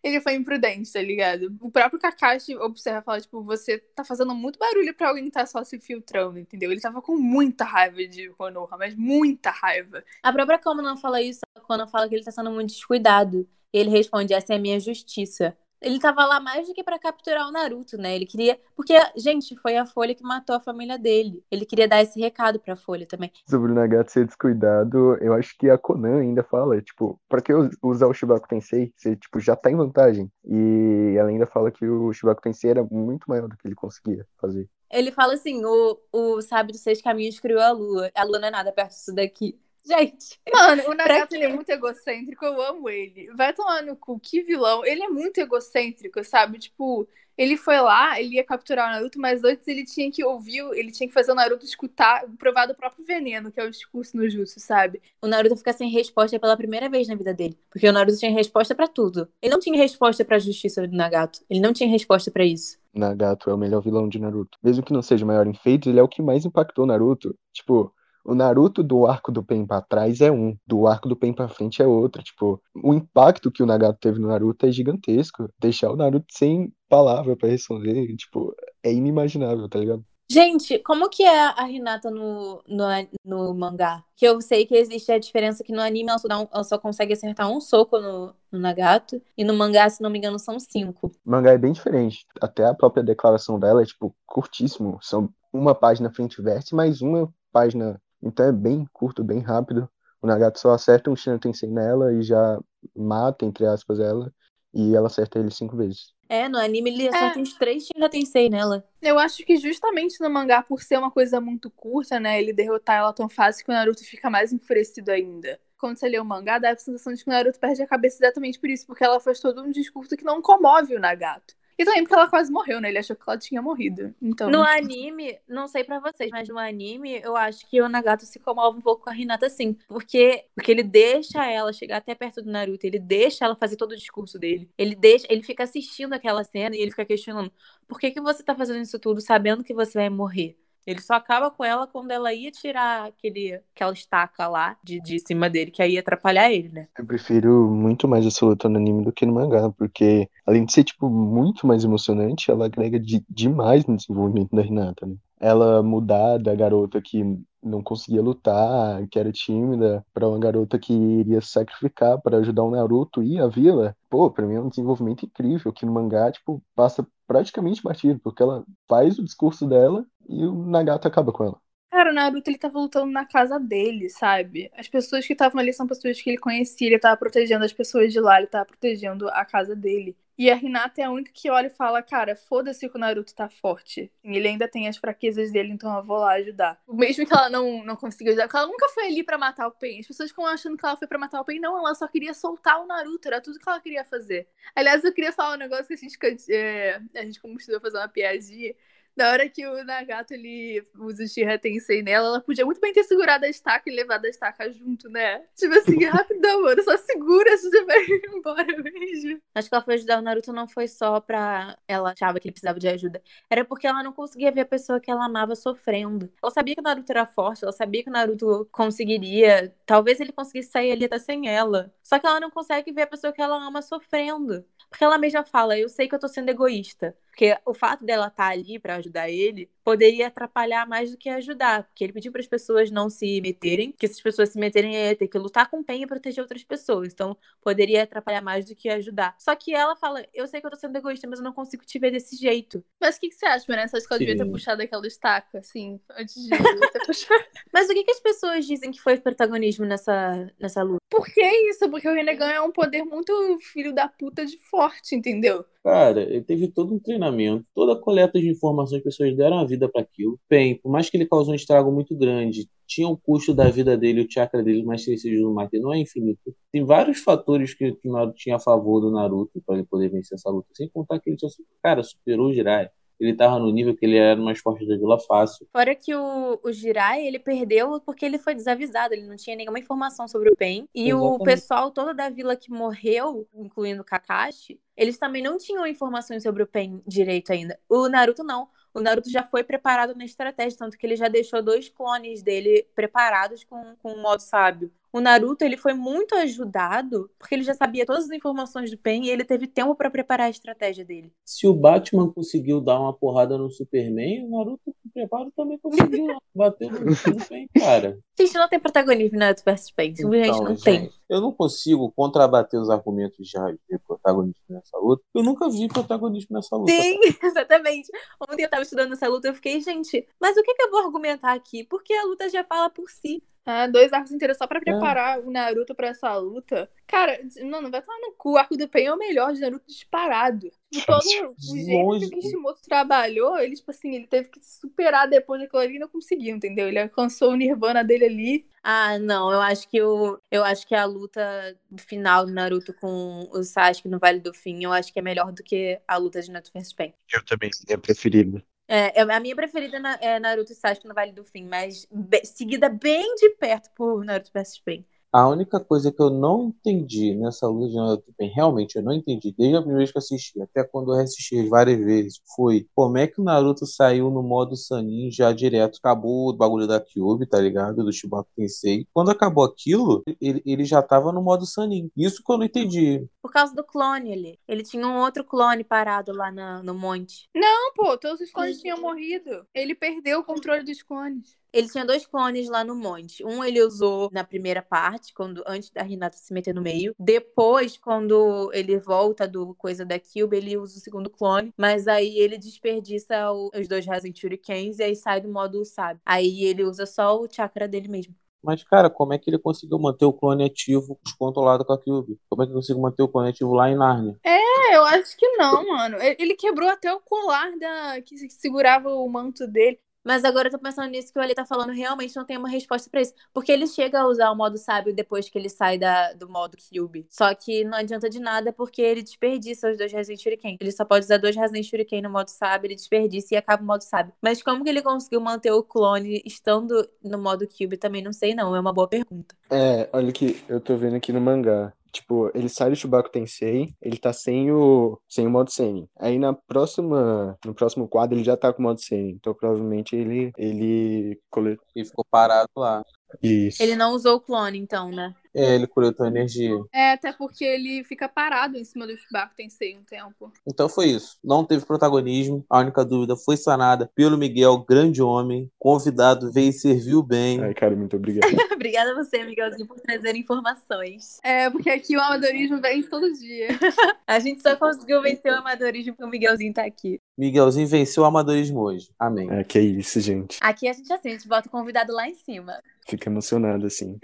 Ele foi imprudente, tá ligado? O próprio Kakashi observa e fala, tipo, você tá fazendo muito barulho pra alguém que tá só se filtrando, entendeu? Ele tava com muita raiva de Konoha, mas muita raiva. A própria não fala isso quando fala que ele tá sendo muito descuidado. Ele responde: essa é a minha justiça. Ele tava lá mais do que pra capturar o Naruto, né? Ele queria. Porque, gente, foi a Folha que matou a família dele. Ele queria dar esse recado pra Folha também. Sobre o Nagato ser descuidado, eu acho que a Conan ainda fala, tipo, pra que us- usar o Shibaku Tensei? Você, tipo, já tá em vantagem. E ela ainda fala que o Shibaku Tensei era muito maior do que ele conseguia fazer. Ele fala assim: o, o sábio dos seis caminhos criou a lua. A lua não é nada perto disso daqui. Gente, Mano, o Nagato ele é muito egocêntrico, eu amo ele. Vai tomar no cu, que vilão. Ele é muito egocêntrico, sabe? Tipo, ele foi lá, ele ia capturar o Naruto, mas antes ele tinha que ouvir, ele tinha que fazer o Naruto escutar, provar do próprio veneno, que é o discurso no jutsu, sabe? o Naruto fica sem resposta pela primeira vez na vida dele. Porque o Naruto tinha resposta pra tudo. Ele não tinha resposta pra justiça do Nagato. Ele não tinha resposta pra isso. Nagato é o melhor vilão de Naruto. Mesmo que não seja o maior em feitos, ele é o que mais impactou Naruto. Tipo, o Naruto do arco do Pen pra trás é um, do arco do Pen pra frente é outro. Tipo, o impacto que o Nagato teve no Naruto é gigantesco. Deixar o Naruto sem palavra pra responder, tipo, é inimaginável, tá ligado? Gente, como que é a Hinata no, no, no mangá? Que eu sei que existe a diferença que no anime ela só, um- ela só consegue acertar um soco no, no Nagato. E no mangá, se não me engano, são cinco. O mangá é bem diferente. Até a própria declaração dela é, tipo, curtíssimo. São uma página frente e verso, mais uma página. Então é bem curto, bem rápido. O Nagato só acerta um Shinra Tensei nela e já mata, entre aspas, ela. E ela acerta ele cinco vezes. É, no anime ele acerta uns três Shinra Tensei nela. Eu acho que justamente no mangá, por ser uma coisa muito curta, né? Ele derrotar ela tão fácil que o Naruto fica mais enfurecido ainda. Quando você lê o mangá, dá a sensação de que o Naruto perde a cabeça exatamente por isso, porque ela faz todo um discurso que não comove o Nagato. E também porque ela quase morreu, né? Ele achou que ela tinha morrido. Então. No anime, não sei pra vocês, mas no anime eu acho que o Nagato se comove um pouco com a Hinata sim. Porque, porque ele deixa ela chegar até perto do Naruto, ele deixa ela fazer todo o discurso dele. Ele deixa, ele fica assistindo aquela cena e ele fica questionando: por que, que você tá fazendo isso tudo sabendo que você vai morrer? Ele só acaba com ela quando ela ia tirar aquele, aquela estaca lá de, de cima dele, que aí ia atrapalhar ele, né? Eu prefiro muito mais essa luta no anime do que no mangá, porque além de ser, tipo, muito mais emocionante, ela agrega de- demais no desenvolvimento da Hinata, né? Ela mudar da garota que não conseguia lutar, que era tímida, pra uma garota que iria se sacrificar para ajudar o Naruto e a vila, pô, pra mim é um desenvolvimento incrível, que no mangá, tipo, passa praticamente batido, porque ela faz o discurso dela e o Nagato acaba com ela. Cara, o Naruto ele tava lutando na casa dele, sabe? As pessoas que estavam ali são pessoas que ele conhecia, ele tava protegendo as pessoas de lá, ele tava protegendo a casa dele. E a Hinata é a única que olha e fala, cara, foda-se que o Naruto tá forte. Ele ainda tem as fraquezas dele, então eu vou lá ajudar. Mesmo que ela não, não consiga ajudar, porque ela nunca foi ali pra matar o Pain. As pessoas ficam achando que ela foi pra matar o Pain. Não, ela só queria soltar o Naruto, era tudo que ela queria fazer. Aliás, eu queria falar um negócio que a gente, é, a gente como estudou fazer uma piadinha. Na hora que o Nagato ele usa o Shira Tensei nela, ela podia muito bem ter segurado a estaca e levado a estaca junto, né? Tipo assim, rapidão, mano, só segura, você vai embora mesmo. Acho que ela foi ajudar o Naruto não foi só pra ela achava que ele precisava de ajuda. Era porque ela não conseguia ver a pessoa que ela amava sofrendo. Ela sabia que o Naruto era forte, ela sabia que o Naruto conseguiria. Talvez ele conseguisse sair ali até sem ela. Só que ela não consegue ver a pessoa que ela ama sofrendo. Porque ela mesma fala, eu sei que eu tô sendo egoísta. Porque o fato dela estar ali pra ajudar ele poderia atrapalhar mais do que ajudar. Porque ele pediu para as pessoas não se meterem, que se as pessoas se meterem, ia ter que lutar com o Pen e proteger outras pessoas. Então, poderia atrapalhar mais do que ajudar. Só que ela fala, eu sei que eu tô sendo egoísta, mas eu não consigo te ver desse jeito. Mas o que, que você acha, Vanessa? Você acha que ela devia ter Sim. puxado aquela estaca, assim, antes de ter puxado? Mas o que, que as pessoas dizem que foi protagonismo nessa, nessa luta? Por que isso? Porque o Renegan é um poder muito filho da puta de forte, entendeu? Cara, ele teve todo um treinamento, toda a coleta de informações, as pessoas deram a vida para aquilo. Bem, por mais que ele causou um estrago muito grande, tinha o custo da vida dele, o chakra dele, mais 6 do Mate, não é infinito. Tem vários fatores que o Naruto tinha a favor do Naruto para ele poder vencer essa luta, sem contar que ele tinha, cara, superou o Jiraiya. Ele tava no nível que ele era mais forte da vila fácil. Fora que o, o Jirai, ele perdeu porque ele foi desavisado, ele não tinha nenhuma informação sobre o Pen. E o Exatamente. pessoal todo da vila que morreu, incluindo o Kakashi, eles também não tinham informações sobre o Pen direito ainda. O Naruto não. O Naruto já foi preparado na estratégia, tanto que ele já deixou dois clones dele preparados com, com o modo sábio. O Naruto, ele foi muito ajudado, porque ele já sabia todas as informações do Pen e ele teve tempo pra preparar a estratégia dele. Se o Batman conseguiu dar uma porrada no Superman, o Naruto com preparo também conseguiu bater no Superman, cara. Gente, não tem protagonismo na Naruto vs Pen, simplesmente Então, não tem. gente, Eu não consigo contrabater os argumentos já de protagonismo nessa luta. Eu nunca vi protagonismo nessa luta. Sim, exatamente. Ontem eu tava estudando essa luta, eu fiquei, gente, mas o que, que eu vou argumentar aqui? Porque a luta já fala por si. É, dois arcos inteiros só pra preparar o Naruto pra essa luta. Cara, não, não vai tomar no cu. O arco do Pen é o melhor de Naruto disparado. De todo o jeito que o Kishimoto trabalhou, ele, tipo assim, ele teve que se superar depois daquilo ali e não conseguiu, entendeu? Ele alcançou o Nirvana dele ali. Ah, não, eu acho que o, eu acho que a luta final do Naruto com o Sasuke no Vale do Fim, eu acho que é melhor do que a luta de Naruto vs Pen. Eu também, minha preferida. É, é- a minha preferida na- é Naruto e Sasuke no Vale do Fim, mas be- seguida bem de perto por Naruto vs Pen. A única coisa que eu não entendi nessa luta de Naruto Pen, realmente eu não entendi, desde a primeira vez que eu assisti, até quando eu assisti várias vezes, foi como é que o Naruto saiu no modo Sanin já direto, acabou o bagulho da Kyuubi, tá ligado? Do Shibaku Tensei. Quando acabou aquilo, ele, ele já tava no modo Sanin. Isso que eu não entendi. Por causa do clone ali. Ele tinha um outro clone parado lá na- no monte. Não, pô, todos os clones tinham morrido. Ele perdeu o controle dos clones. Ele tinha dois clones lá no monte. Um ele usou na primeira parte, quando antes da Renata se meter no meio. Depois, quando ele volta do coisa da Cube, ele usa o segundo clone. Mas aí ele desperdiça o- os dois Rasen Shurikens e aí sai do modo Sabe. Aí ele usa só o chakra dele mesmo. Mas, cara, como é que ele conseguiu manter o clone ativo descontrolado com a Kyuubi? Como é que ele conseguiu manter o clone ativo lá em Narnia? É, eu acho que não, mano. Ele quebrou até o colar da que se- segurava o manto dele. Mas agora eu tô pensando nisso que o Ali tá falando, realmente não tem uma resposta pra isso. Porque ele chega a usar o modo sábio depois que ele sai da, do modo Cube. Só que não adianta de nada porque ele desperdiça os dois Rasen Shuriken. Ele só pode usar dois Rasen Shuriken no modo sábio, ele desperdiça e acaba o modo sábio. Mas como que ele conseguiu manter o clone estando no modo Cube também não sei não, é uma boa pergunta. É, olha que eu tô vendo aqui no mangá. Tipo, ele sai do Shubaku Tensei, ele tá sem o, sem o modo Senin. Aí na próxima, no próximo quadro ele já tá com o modo Senin. Então provavelmente ele, ele coletou Ele ficou parado lá. Isso. Ele não usou o clone então, né? É, ele coletou energia. É, até porque ele fica parado em cima do Shibaku Tensei um tempo. Então foi isso. Não teve protagonismo. A única dúvida foi sanada pelo Miguel, grande homem. Convidado veio e serviu bem. Ai, cara, muito obrigado. Obrigada a você, Miguelzinho, por trazer informações. É, porque aqui o amadorismo vence todo dia. A gente só conseguiu vencer o amadorismo porque o Miguelzinho tá aqui. Miguelzinho venceu o amadorismo hoje. Amém. É, que isso, gente. Aqui a gente assim, a gente bota o convidado lá em cima. Fica emocionado assim.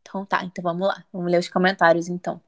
Então tá, então vamos lá. Vamos ler os comentários então.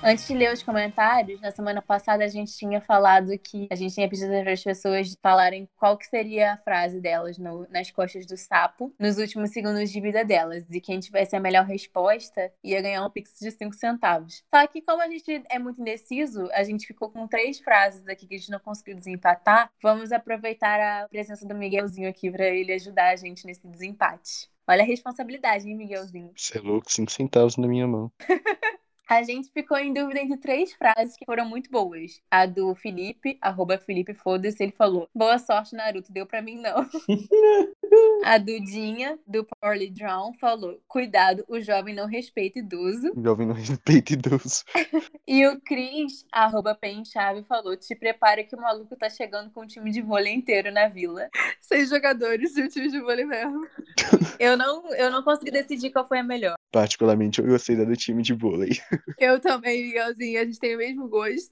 Antes de ler os comentários, na semana passada a gente tinha falado que a gente tinha pedido para as pessoas falarem qual que seria a frase delas no- nas costas do sapo nos últimos segundos de vida delas. E quem tivesse a melhor resposta ia ganhar um pix de 5 centavos. Só que como a gente é muito indeciso, a gente ficou com três frases aqui que a gente não conseguiu desempatar. Vamos aproveitar a presença do Miguelzinho aqui para ele ajudar a gente nesse desempate. Olha a responsabilidade, hein, Miguelzinho? Você é louco, cinco centavos na minha mão. A gente ficou em dúvida entre três frases que foram muito boas. A do Felipe, arroba Felipe Foda-se, ele falou: Boa sorte, Naruto, deu pra mim não. A do Dinha, do Poorly Drown, falou: Cuidado, o jovem não respeita idoso. Jovem no respeito idoso. E o Cris, arroba Pen Chave, falou: Te prepara que o maluco tá chegando com um time de vôlei inteiro na vila. Seis jogadores e o time de vôlei mesmo. Eu não, eu não consegui decidir qual foi a melhor. Particularmente, eu gostei da do time de vôlei. Eu também, Miguelzinho, a gente tem o mesmo gosto.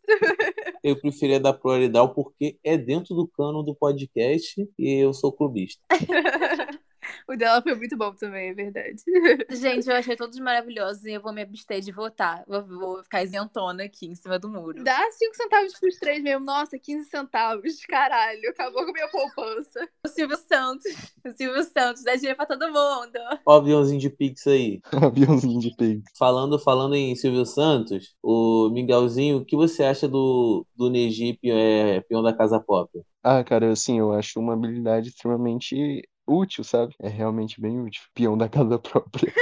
Eu preferia dar prioridade porque é dentro do cano do podcast e eu sou clubista. o dela foi muito bom também, é verdade. Gente, eu achei todos maravilhosos e eu vou me abster de votar. Vou, vou ficar isentona aqui em cima do muro. Dá 5 centavos pros três mesmo. Nossa, 15 centavos. Caralho, acabou com a minha poupança. O Silvio Santos. O Silvio Santos dá dinheiro pra todo mundo. Ó, o aviãozinho de Pix aí. Aviãozinho de pig. Falando, falando em Silvio Santos, o Miguelzinho, o que você acha do, do Neji, é, peão da Casa Pop? Ah, cara, assim, eu acho uma habilidade extremamente útil, sabe? É realmente bem útil. Peão da casa própria.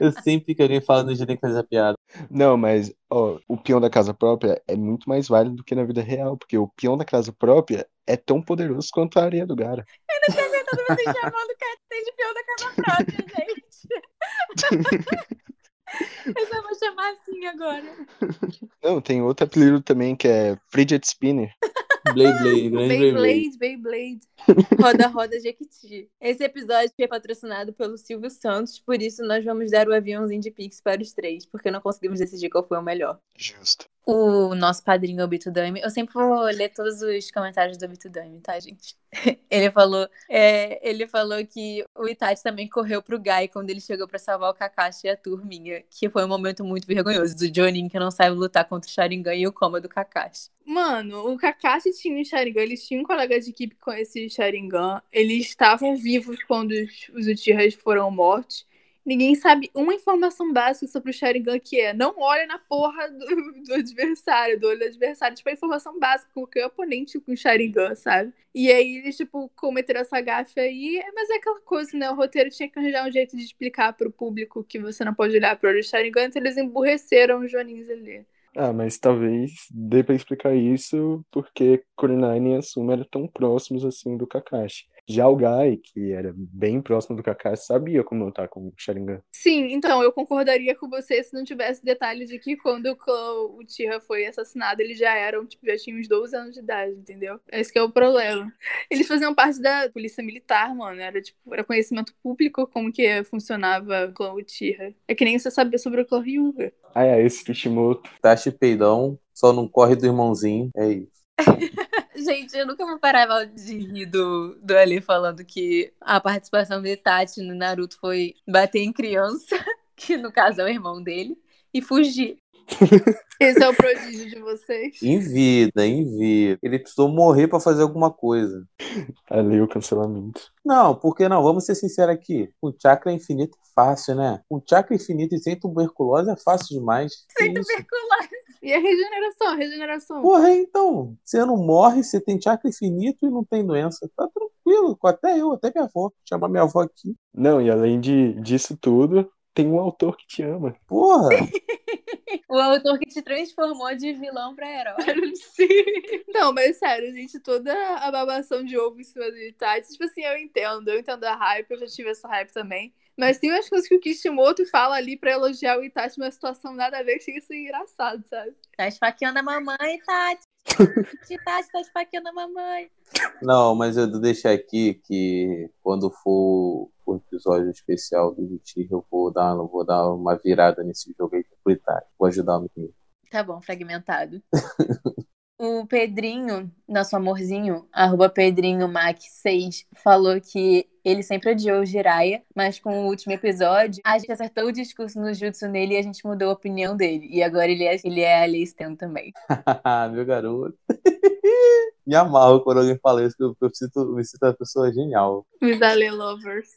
Eu sempre que alguém fala Neji tem que fazer a piada. Não, mas, ó, o peão da casa própria é muito mais válido do que na vida real, porque o peão da casa própria é tão poderoso quanto a areia do Gara. Todo mundo chamando o cartão de peão da casa própria, gente. Eu só vou chamar assim agora. Não, tem outro apelido também que é Fidget Spinner. Blade Blade, grande Blade Blade. Beyblade, Beyblade. Roda, roda, Jequiti. Esse episódio foi patrocinado pelo Silvio Santos, por isso nós vamos dar o aviãozinho de Pix para os três, porque não conseguimos decidir qual foi o melhor. Justo. O nosso padrinho Obito Dami, eu sempre vou ler todos os comentários do Obito Dami, tá, gente? Ele falou, é, ele falou que o Itachi também correu pro Gai quando ele chegou pra salvar o Kakashi e a turminha, que foi um momento muito vergonhoso do Jonin que não sabe lutar contra o Sharingan e o Koma do Kakashi. Mano, o Kakashi tinha um Sharingan, eles tinham um colega de equipe com esse Sharingan, eles estavam vivos quando os, os Uchihas foram mortos, Ninguém sabe uma informação básica sobre o Sharingan que é não olha na porra do, do adversário, do olho do adversário. Tipo, a informação básica qualquer oponente com o Sharingan, sabe? E aí eles, tipo, cometeram essa gafe aí. Mas é aquela coisa, né? O roteiro tinha que arranjar um jeito de explicar pro público que você não pode olhar pro olho do Sharingan, então eles emburreceram os Joaninhos ali. Ah, mas talvez dê pra explicar isso porque Kurenai e Asuma eram tão próximos assim do Kakashi. Já o Gai, que era bem próximo do Kakashi, sabia como lutar com o Sharingan. Sim, então eu concordaria com você se não tivesse detalhe de que quando o clã Uchiha foi assassinado, eles já eram, tipo, já tinham uns 12 anos de idade, entendeu? Esse que é o problema. Eles faziam parte da polícia militar, mano. Era, tipo, era conhecimento público como que funcionava o clã Uchiha. É que nem você sabia sobre o clã Ryuga. Ah, é, esse Kishimoto. Tachi peidão, só não corre do irmãozinho. É isso. Gente, eu nunca vou parar de rir do, do Ali falando que a participação de Tati no Naruto foi bater em criança, que no caso é o irmão dele, e fugir. Esse é o prodígio de vocês. Em vida, em vida. Ele precisou morrer pra fazer alguma coisa. Ali o cancelamento. Não, porque não? Vamos ser sinceros aqui. Com chakra infinito é fácil, né? Com chakra infinito e sem tuberculose é fácil demais. Sem tuberculose. E a regeneração, a regeneração. Porra, então. Você não morre, você tem chakra infinito e não tem doença. Tá tranquilo. Até eu, até minha avó. Chamar minha avó aqui. Não, e além de, disso tudo, tem um autor que te ama. Porra. O autor que te transformou de vilão pra herói. Sim. Não, mas sério, gente, toda a babação de ovo em cima do Itachi, tipo assim, eu entendo, eu entendo a hype, eu já tive essa hype também. Mas tem umas coisas que o Kishimoto fala ali pra elogiar o Itachi, uma situação nada a ver, que chega a ser engraçado, sabe? Tá esfaqueando a mamãe, Tati. Tati tá esfaqueando a mamãe. Não, mas eu deixei aqui que quando for o episódio especial do Jutir, eu vou dar, eu vou dar uma virada nesse jogo aí pro Itachi. Vou ajudar no menino. Tá bom, fragmentado. O Pedrinho, nosso amorzinho, arroba PedrinhoMac6, falou que ele sempre odiou o Jiraiya, mas com o último episódio, a gente acertou o discurso no Jutsu nele e a gente mudou a opinião dele. E agora ele é, ele é ali Stan também. Meu garoto. Me amarro quando alguém fala isso, que eu, eu, sinto, me sinto uma pessoa genial. Os Ale Lovers.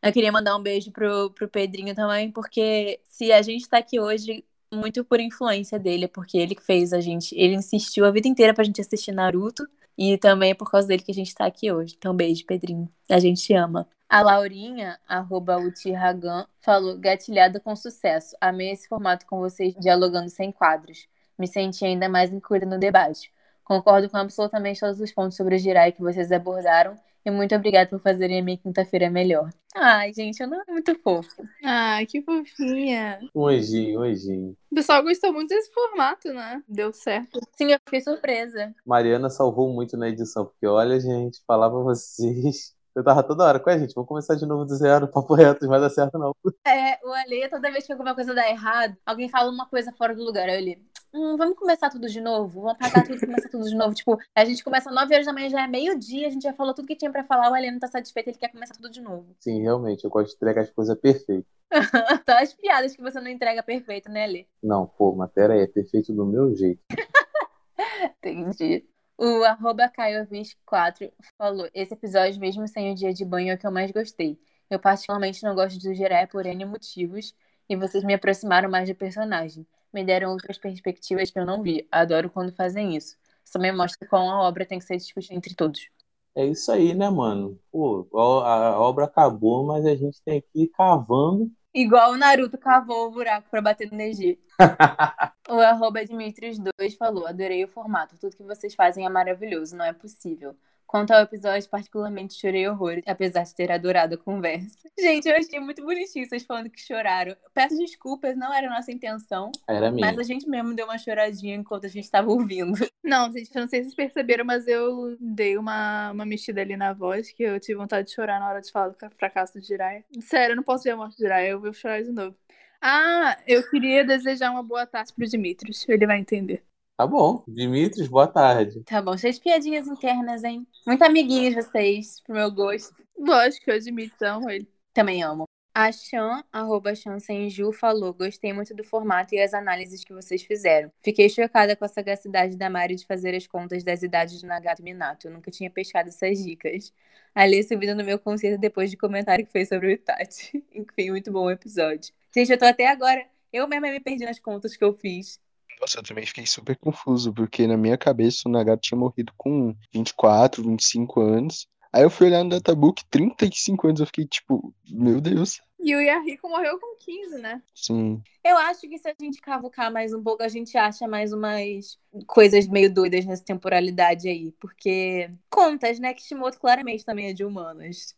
Eu queria mandar um beijo pro, pro Pedrinho também, porque se a gente tá aqui hoje, muito por influência dele, porque ele fez a gente, ele insistiu a vida inteira pra gente assistir Naruto, e também é por causa dele que a gente tá aqui hoje. Então, beijo, Pedrinho. A gente te ama. A Laurinha, arroba Utihagan, falou, gatilhada com sucesso. Amei esse formato com vocês dialogando sem quadros. Me senti ainda mais incluída no debate. Concordo com absolutamente todos os pontos sobre o Jirai que vocês abordaram. E muito obrigada por fazerem a minha quinta-feira melhor. Ai, gente, eu não é muito fofo. Ah, que fofinha. Um anjinho, um anjinho. O pessoal gostou muito desse formato, né? Deu certo. Sim, eu fiquei surpresa. Mariana salvou muito na edição, porque olha, gente, falar pra vocês. Eu tava toda hora com a gente, vamos começar de novo do zero, papo reto, não vai dar certo não. É, o Ale, toda vez que alguma coisa dá errado, alguém fala uma coisa fora do lugar. Aí ele, hum, vamos começar tudo de novo? Vamos apagar tudo e começar tudo de novo. Tipo, a gente começa 9 horas da manhã, já é meio-dia, a gente já falou tudo que tinha pra falar, o Ale não tá satisfeito, ele quer começar tudo de novo. Sim, realmente, eu gosto de entregar as coisas perfeitas. Só as piadas que você não entrega perfeito, né, Ale? Não, pô, mas pera aí, é perfeito do meu jeito. Entendi. O arroba Caiovis4 falou: Esse episódio, mesmo sem o dia de banho, é o que eu mais gostei. Eu particularmente não gosto do Jiré por N motivos, e vocês me aproximaram mais do personagem. Me deram outras perspectivas que eu não vi. Adoro quando fazem isso. Isso também mostra como a obra tem que ser discutida entre todos. É isso aí, né, mano? Pô, a, obra acabou, mas a gente tem que ir cavando. Igual o Naruto cavou o buraco pra bater no Neji. o arroba Dimitrios2 falou: Adorei o formato. Tudo que vocês fazem é maravilhoso, não é possível. Quanto ao episódio, particularmente chorei horrores, apesar de ter adorado a conversa. Gente, eu achei muito bonitinho vocês falando que choraram. Peço desculpas, não era a nossa intenção. Era minha. Mas a gente mesmo deu uma choradinha enquanto a gente estava ouvindo. Não, gente, eu não sei se vocês perceberam, mas eu dei uma, uma mexida ali na voz, que eu tive vontade de chorar na hora de falar do fracasso do Jiraiya. Sério, eu não posso ver a morte do Jiraiya, eu vou chorar de novo. Ah, eu queria desejar uma boa tarde pro Dimitrios, ele vai entender. Tá bom. Dimitris, boa tarde. Tá bom, cheio de piadinhas internas, hein? Muito amiguinhos vocês, pro meu gosto. Lógico que eu admito, amo ele. Também amo. A Chan, arroba Chan Senju, falou: Gostei muito do formato e as análises que vocês fizeram. Fiquei chocada com a sagacidade da Mari de fazer as contas das idades do Nagato e Minato. Eu nunca tinha pescado essas dicas. A Lê subindo no meu concerto depois de comentário que fez sobre o Itachi. Enfim, muito bom o episódio. Gente, eu tô até agora. Eu mesma me perdi nas contas que eu fiz. Nossa, eu também fiquei super confuso, porque na minha cabeça o Nagato tinha morrido com 24, 25 anos. Aí eu fui olhar no databook, 35 anos, eu fiquei tipo, meu Deus. E o Yahiko morreu com 15, né? Sim. Eu acho que se a gente cavucar mais um pouco, a gente acha mais umas coisas meio doidas nessa temporalidade aí. Porque contas, né? Kishimoto claramente também é de humanas.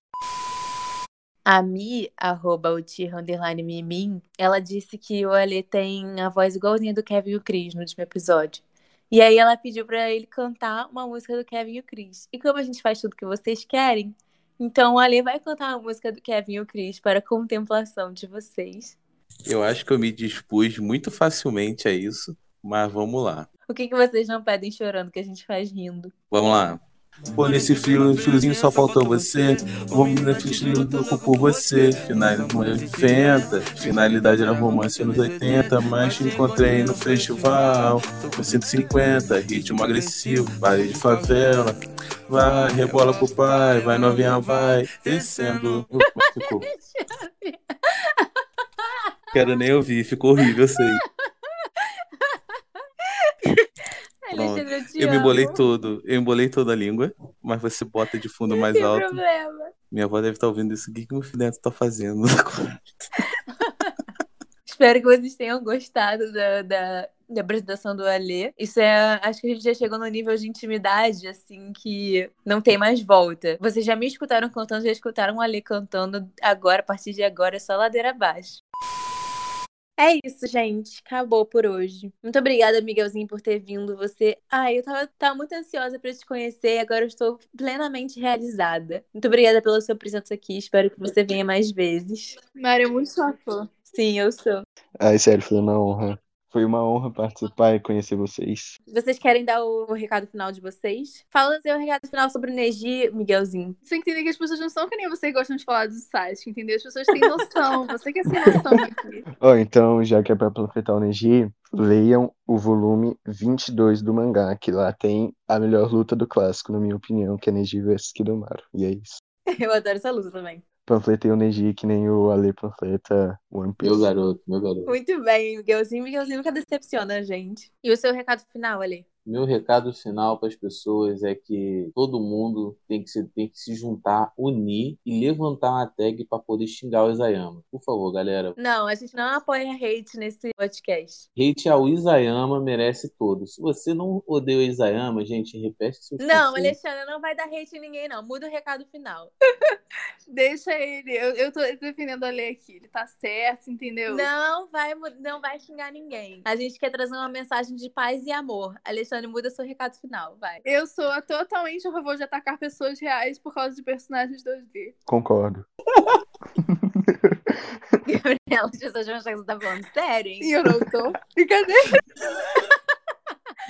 A Mi, arroba o Tira Underline Mimin, ela disse que o Ale tem a voz igualzinha do Kevin e o Chris no último episódio. E aí ela pediu pra ele cantar uma música do Kevin e o Chris. E como a gente faz tudo que vocês querem, então o Ale vai cantar uma música do Kevin e o Chris para a contemplação de vocês. Eu acho que eu me dispus muito facilmente a isso, mas vamos lá. O que, que vocês não pedem chorando que a gente faz rindo? Vamos lá. Pô, nesse frio, friozinho só faltou você. Vamos na ficha louco por você. Finalidade 90, finalidade era romance anos 80, mas te encontrei no festival. No 150, ritmo agressivo, baile de favela. Vai, rebola pro pai, vai novinha, vai, descendo. Ficou. Quero nem ouvir, ficou horrível, eu sei. Alexandre, eu te Eu me embolei todo, eu embolei toda a língua, mas você bota de fundo mais Não tem alto. problema. Minha avó deve estar ouvindo isso. O que, que meu filho neto tá fazendo? Espero que vocês tenham gostado da, da, da apresentação do Alê. Isso é. Acho que a gente já chegou no nível de intimidade, assim, que não tem mais volta. Vocês já me escutaram cantando, já escutaram o Alê cantando. Agora, a partir de agora, é só ladeira abaixo. É isso, gente. Acabou por hoje. Muito obrigada, Miguelzinho, por ter vindo. Você. Ai, eu tava, tava muito ansiosa pra te conhecer e agora eu estou plenamente realizada. Muito obrigada pela sua presença aqui. Espero que você venha mais vezes. Mari, é muito sua fã. Sim, eu sou. Ai, sério, foi uma honra. Foi uma honra participar e conhecer vocês. Vocês querem dar o, o recado final de vocês? Fala o seu recado final sobre energia, Miguelzinho. Você tem que entender que as pessoas não são que nem você gostam de falar do site, entendeu? As pessoas têm noção. Você que é sem noção aqui. Ó, então, já que é pra panfletar o Neji, leiam o volume 22 do mangá, que lá tem a melhor luta do clássico, na minha opinião, que é Neji vs Kidomaru. E é isso. Eu adoro essa luta também. Panfletei o Neji que nem o Ale panfleta One Piece. meu garoto, meu garoto. Muito bem, Miguelzinho. Miguelzinho nunca decepciona a gente. E o seu recado final, Ali? Meu recado final para as pessoas é que todo mundo tem que, se, tem que se juntar, unir e levantar uma tag para poder xingar o Isayama. Por favor, galera. Não, a gente não apoia hate nesse podcast. Hate ao Isayama merece todo. Se você não odeia o Isayama, gente, repete seus Não, conceitos. Alexandre, não vai dar hate em ninguém, não. Muda o recado final. Deixa ele. Eu, eu tô defendendo a lei aqui. Ele tá certo, entendeu? Não vai, não vai xingar ninguém. A gente quer trazer uma mensagem de paz e amor. Alexandre, muda seu recado final, vai. Eu sou totalmente a favor de atacar pessoas reais por causa de personagens 2D. Concordo. Gabriela, as pessoas vão achar que você tá falando sério, hein? E eu não tô. Brincadeira.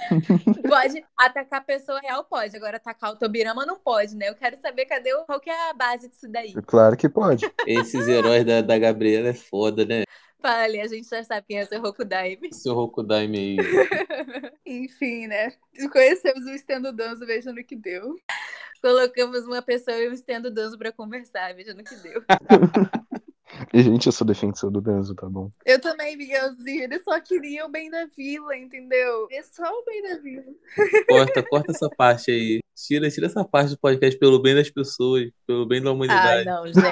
Pode atacar a pessoa real, pode. Agora atacar o Tobirama não pode, né? Eu quero saber cadê o, qual que é a base disso daí. Claro que pode. Esses heróis da, da Gabriela é foda, né? Ali, a gente já sabe quem é o seu Rokudaime. Seu Rokudaime aí. Enfim, né? Conhecemos o Estendo Danzo, veja no que deu. Colocamos uma pessoa e um estendo danço pra conversar, veja no que deu. E, gente, eu sou defensor do Danzo, tá bom? Eu também, Miguelzinho. Ele só queria o bem da vila, entendeu? É só o bem da vila. Corta, corta essa parte aí. Tira, tira essa parte do podcast pelo bem das pessoas, pelo bem da Ah, humanidade. não, gente.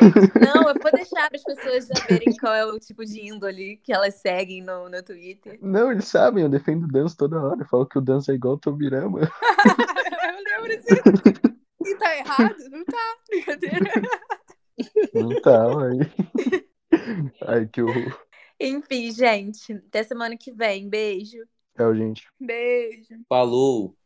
Não, eu vou deixar para as pessoas saberem qual é o tipo de índole que elas seguem no, no Twitter. Não, eles sabem, eu defendo o Danzo toda hora. Eu falo que o Danzo é igual o Tobirama. eu lembro disso. E tá errado? Não tá. Brincadeira. Não tá, aí. Ai, que horror. Enfim, gente, até semana que vem. Beijo. Tchau, gente. Beijo. Falou!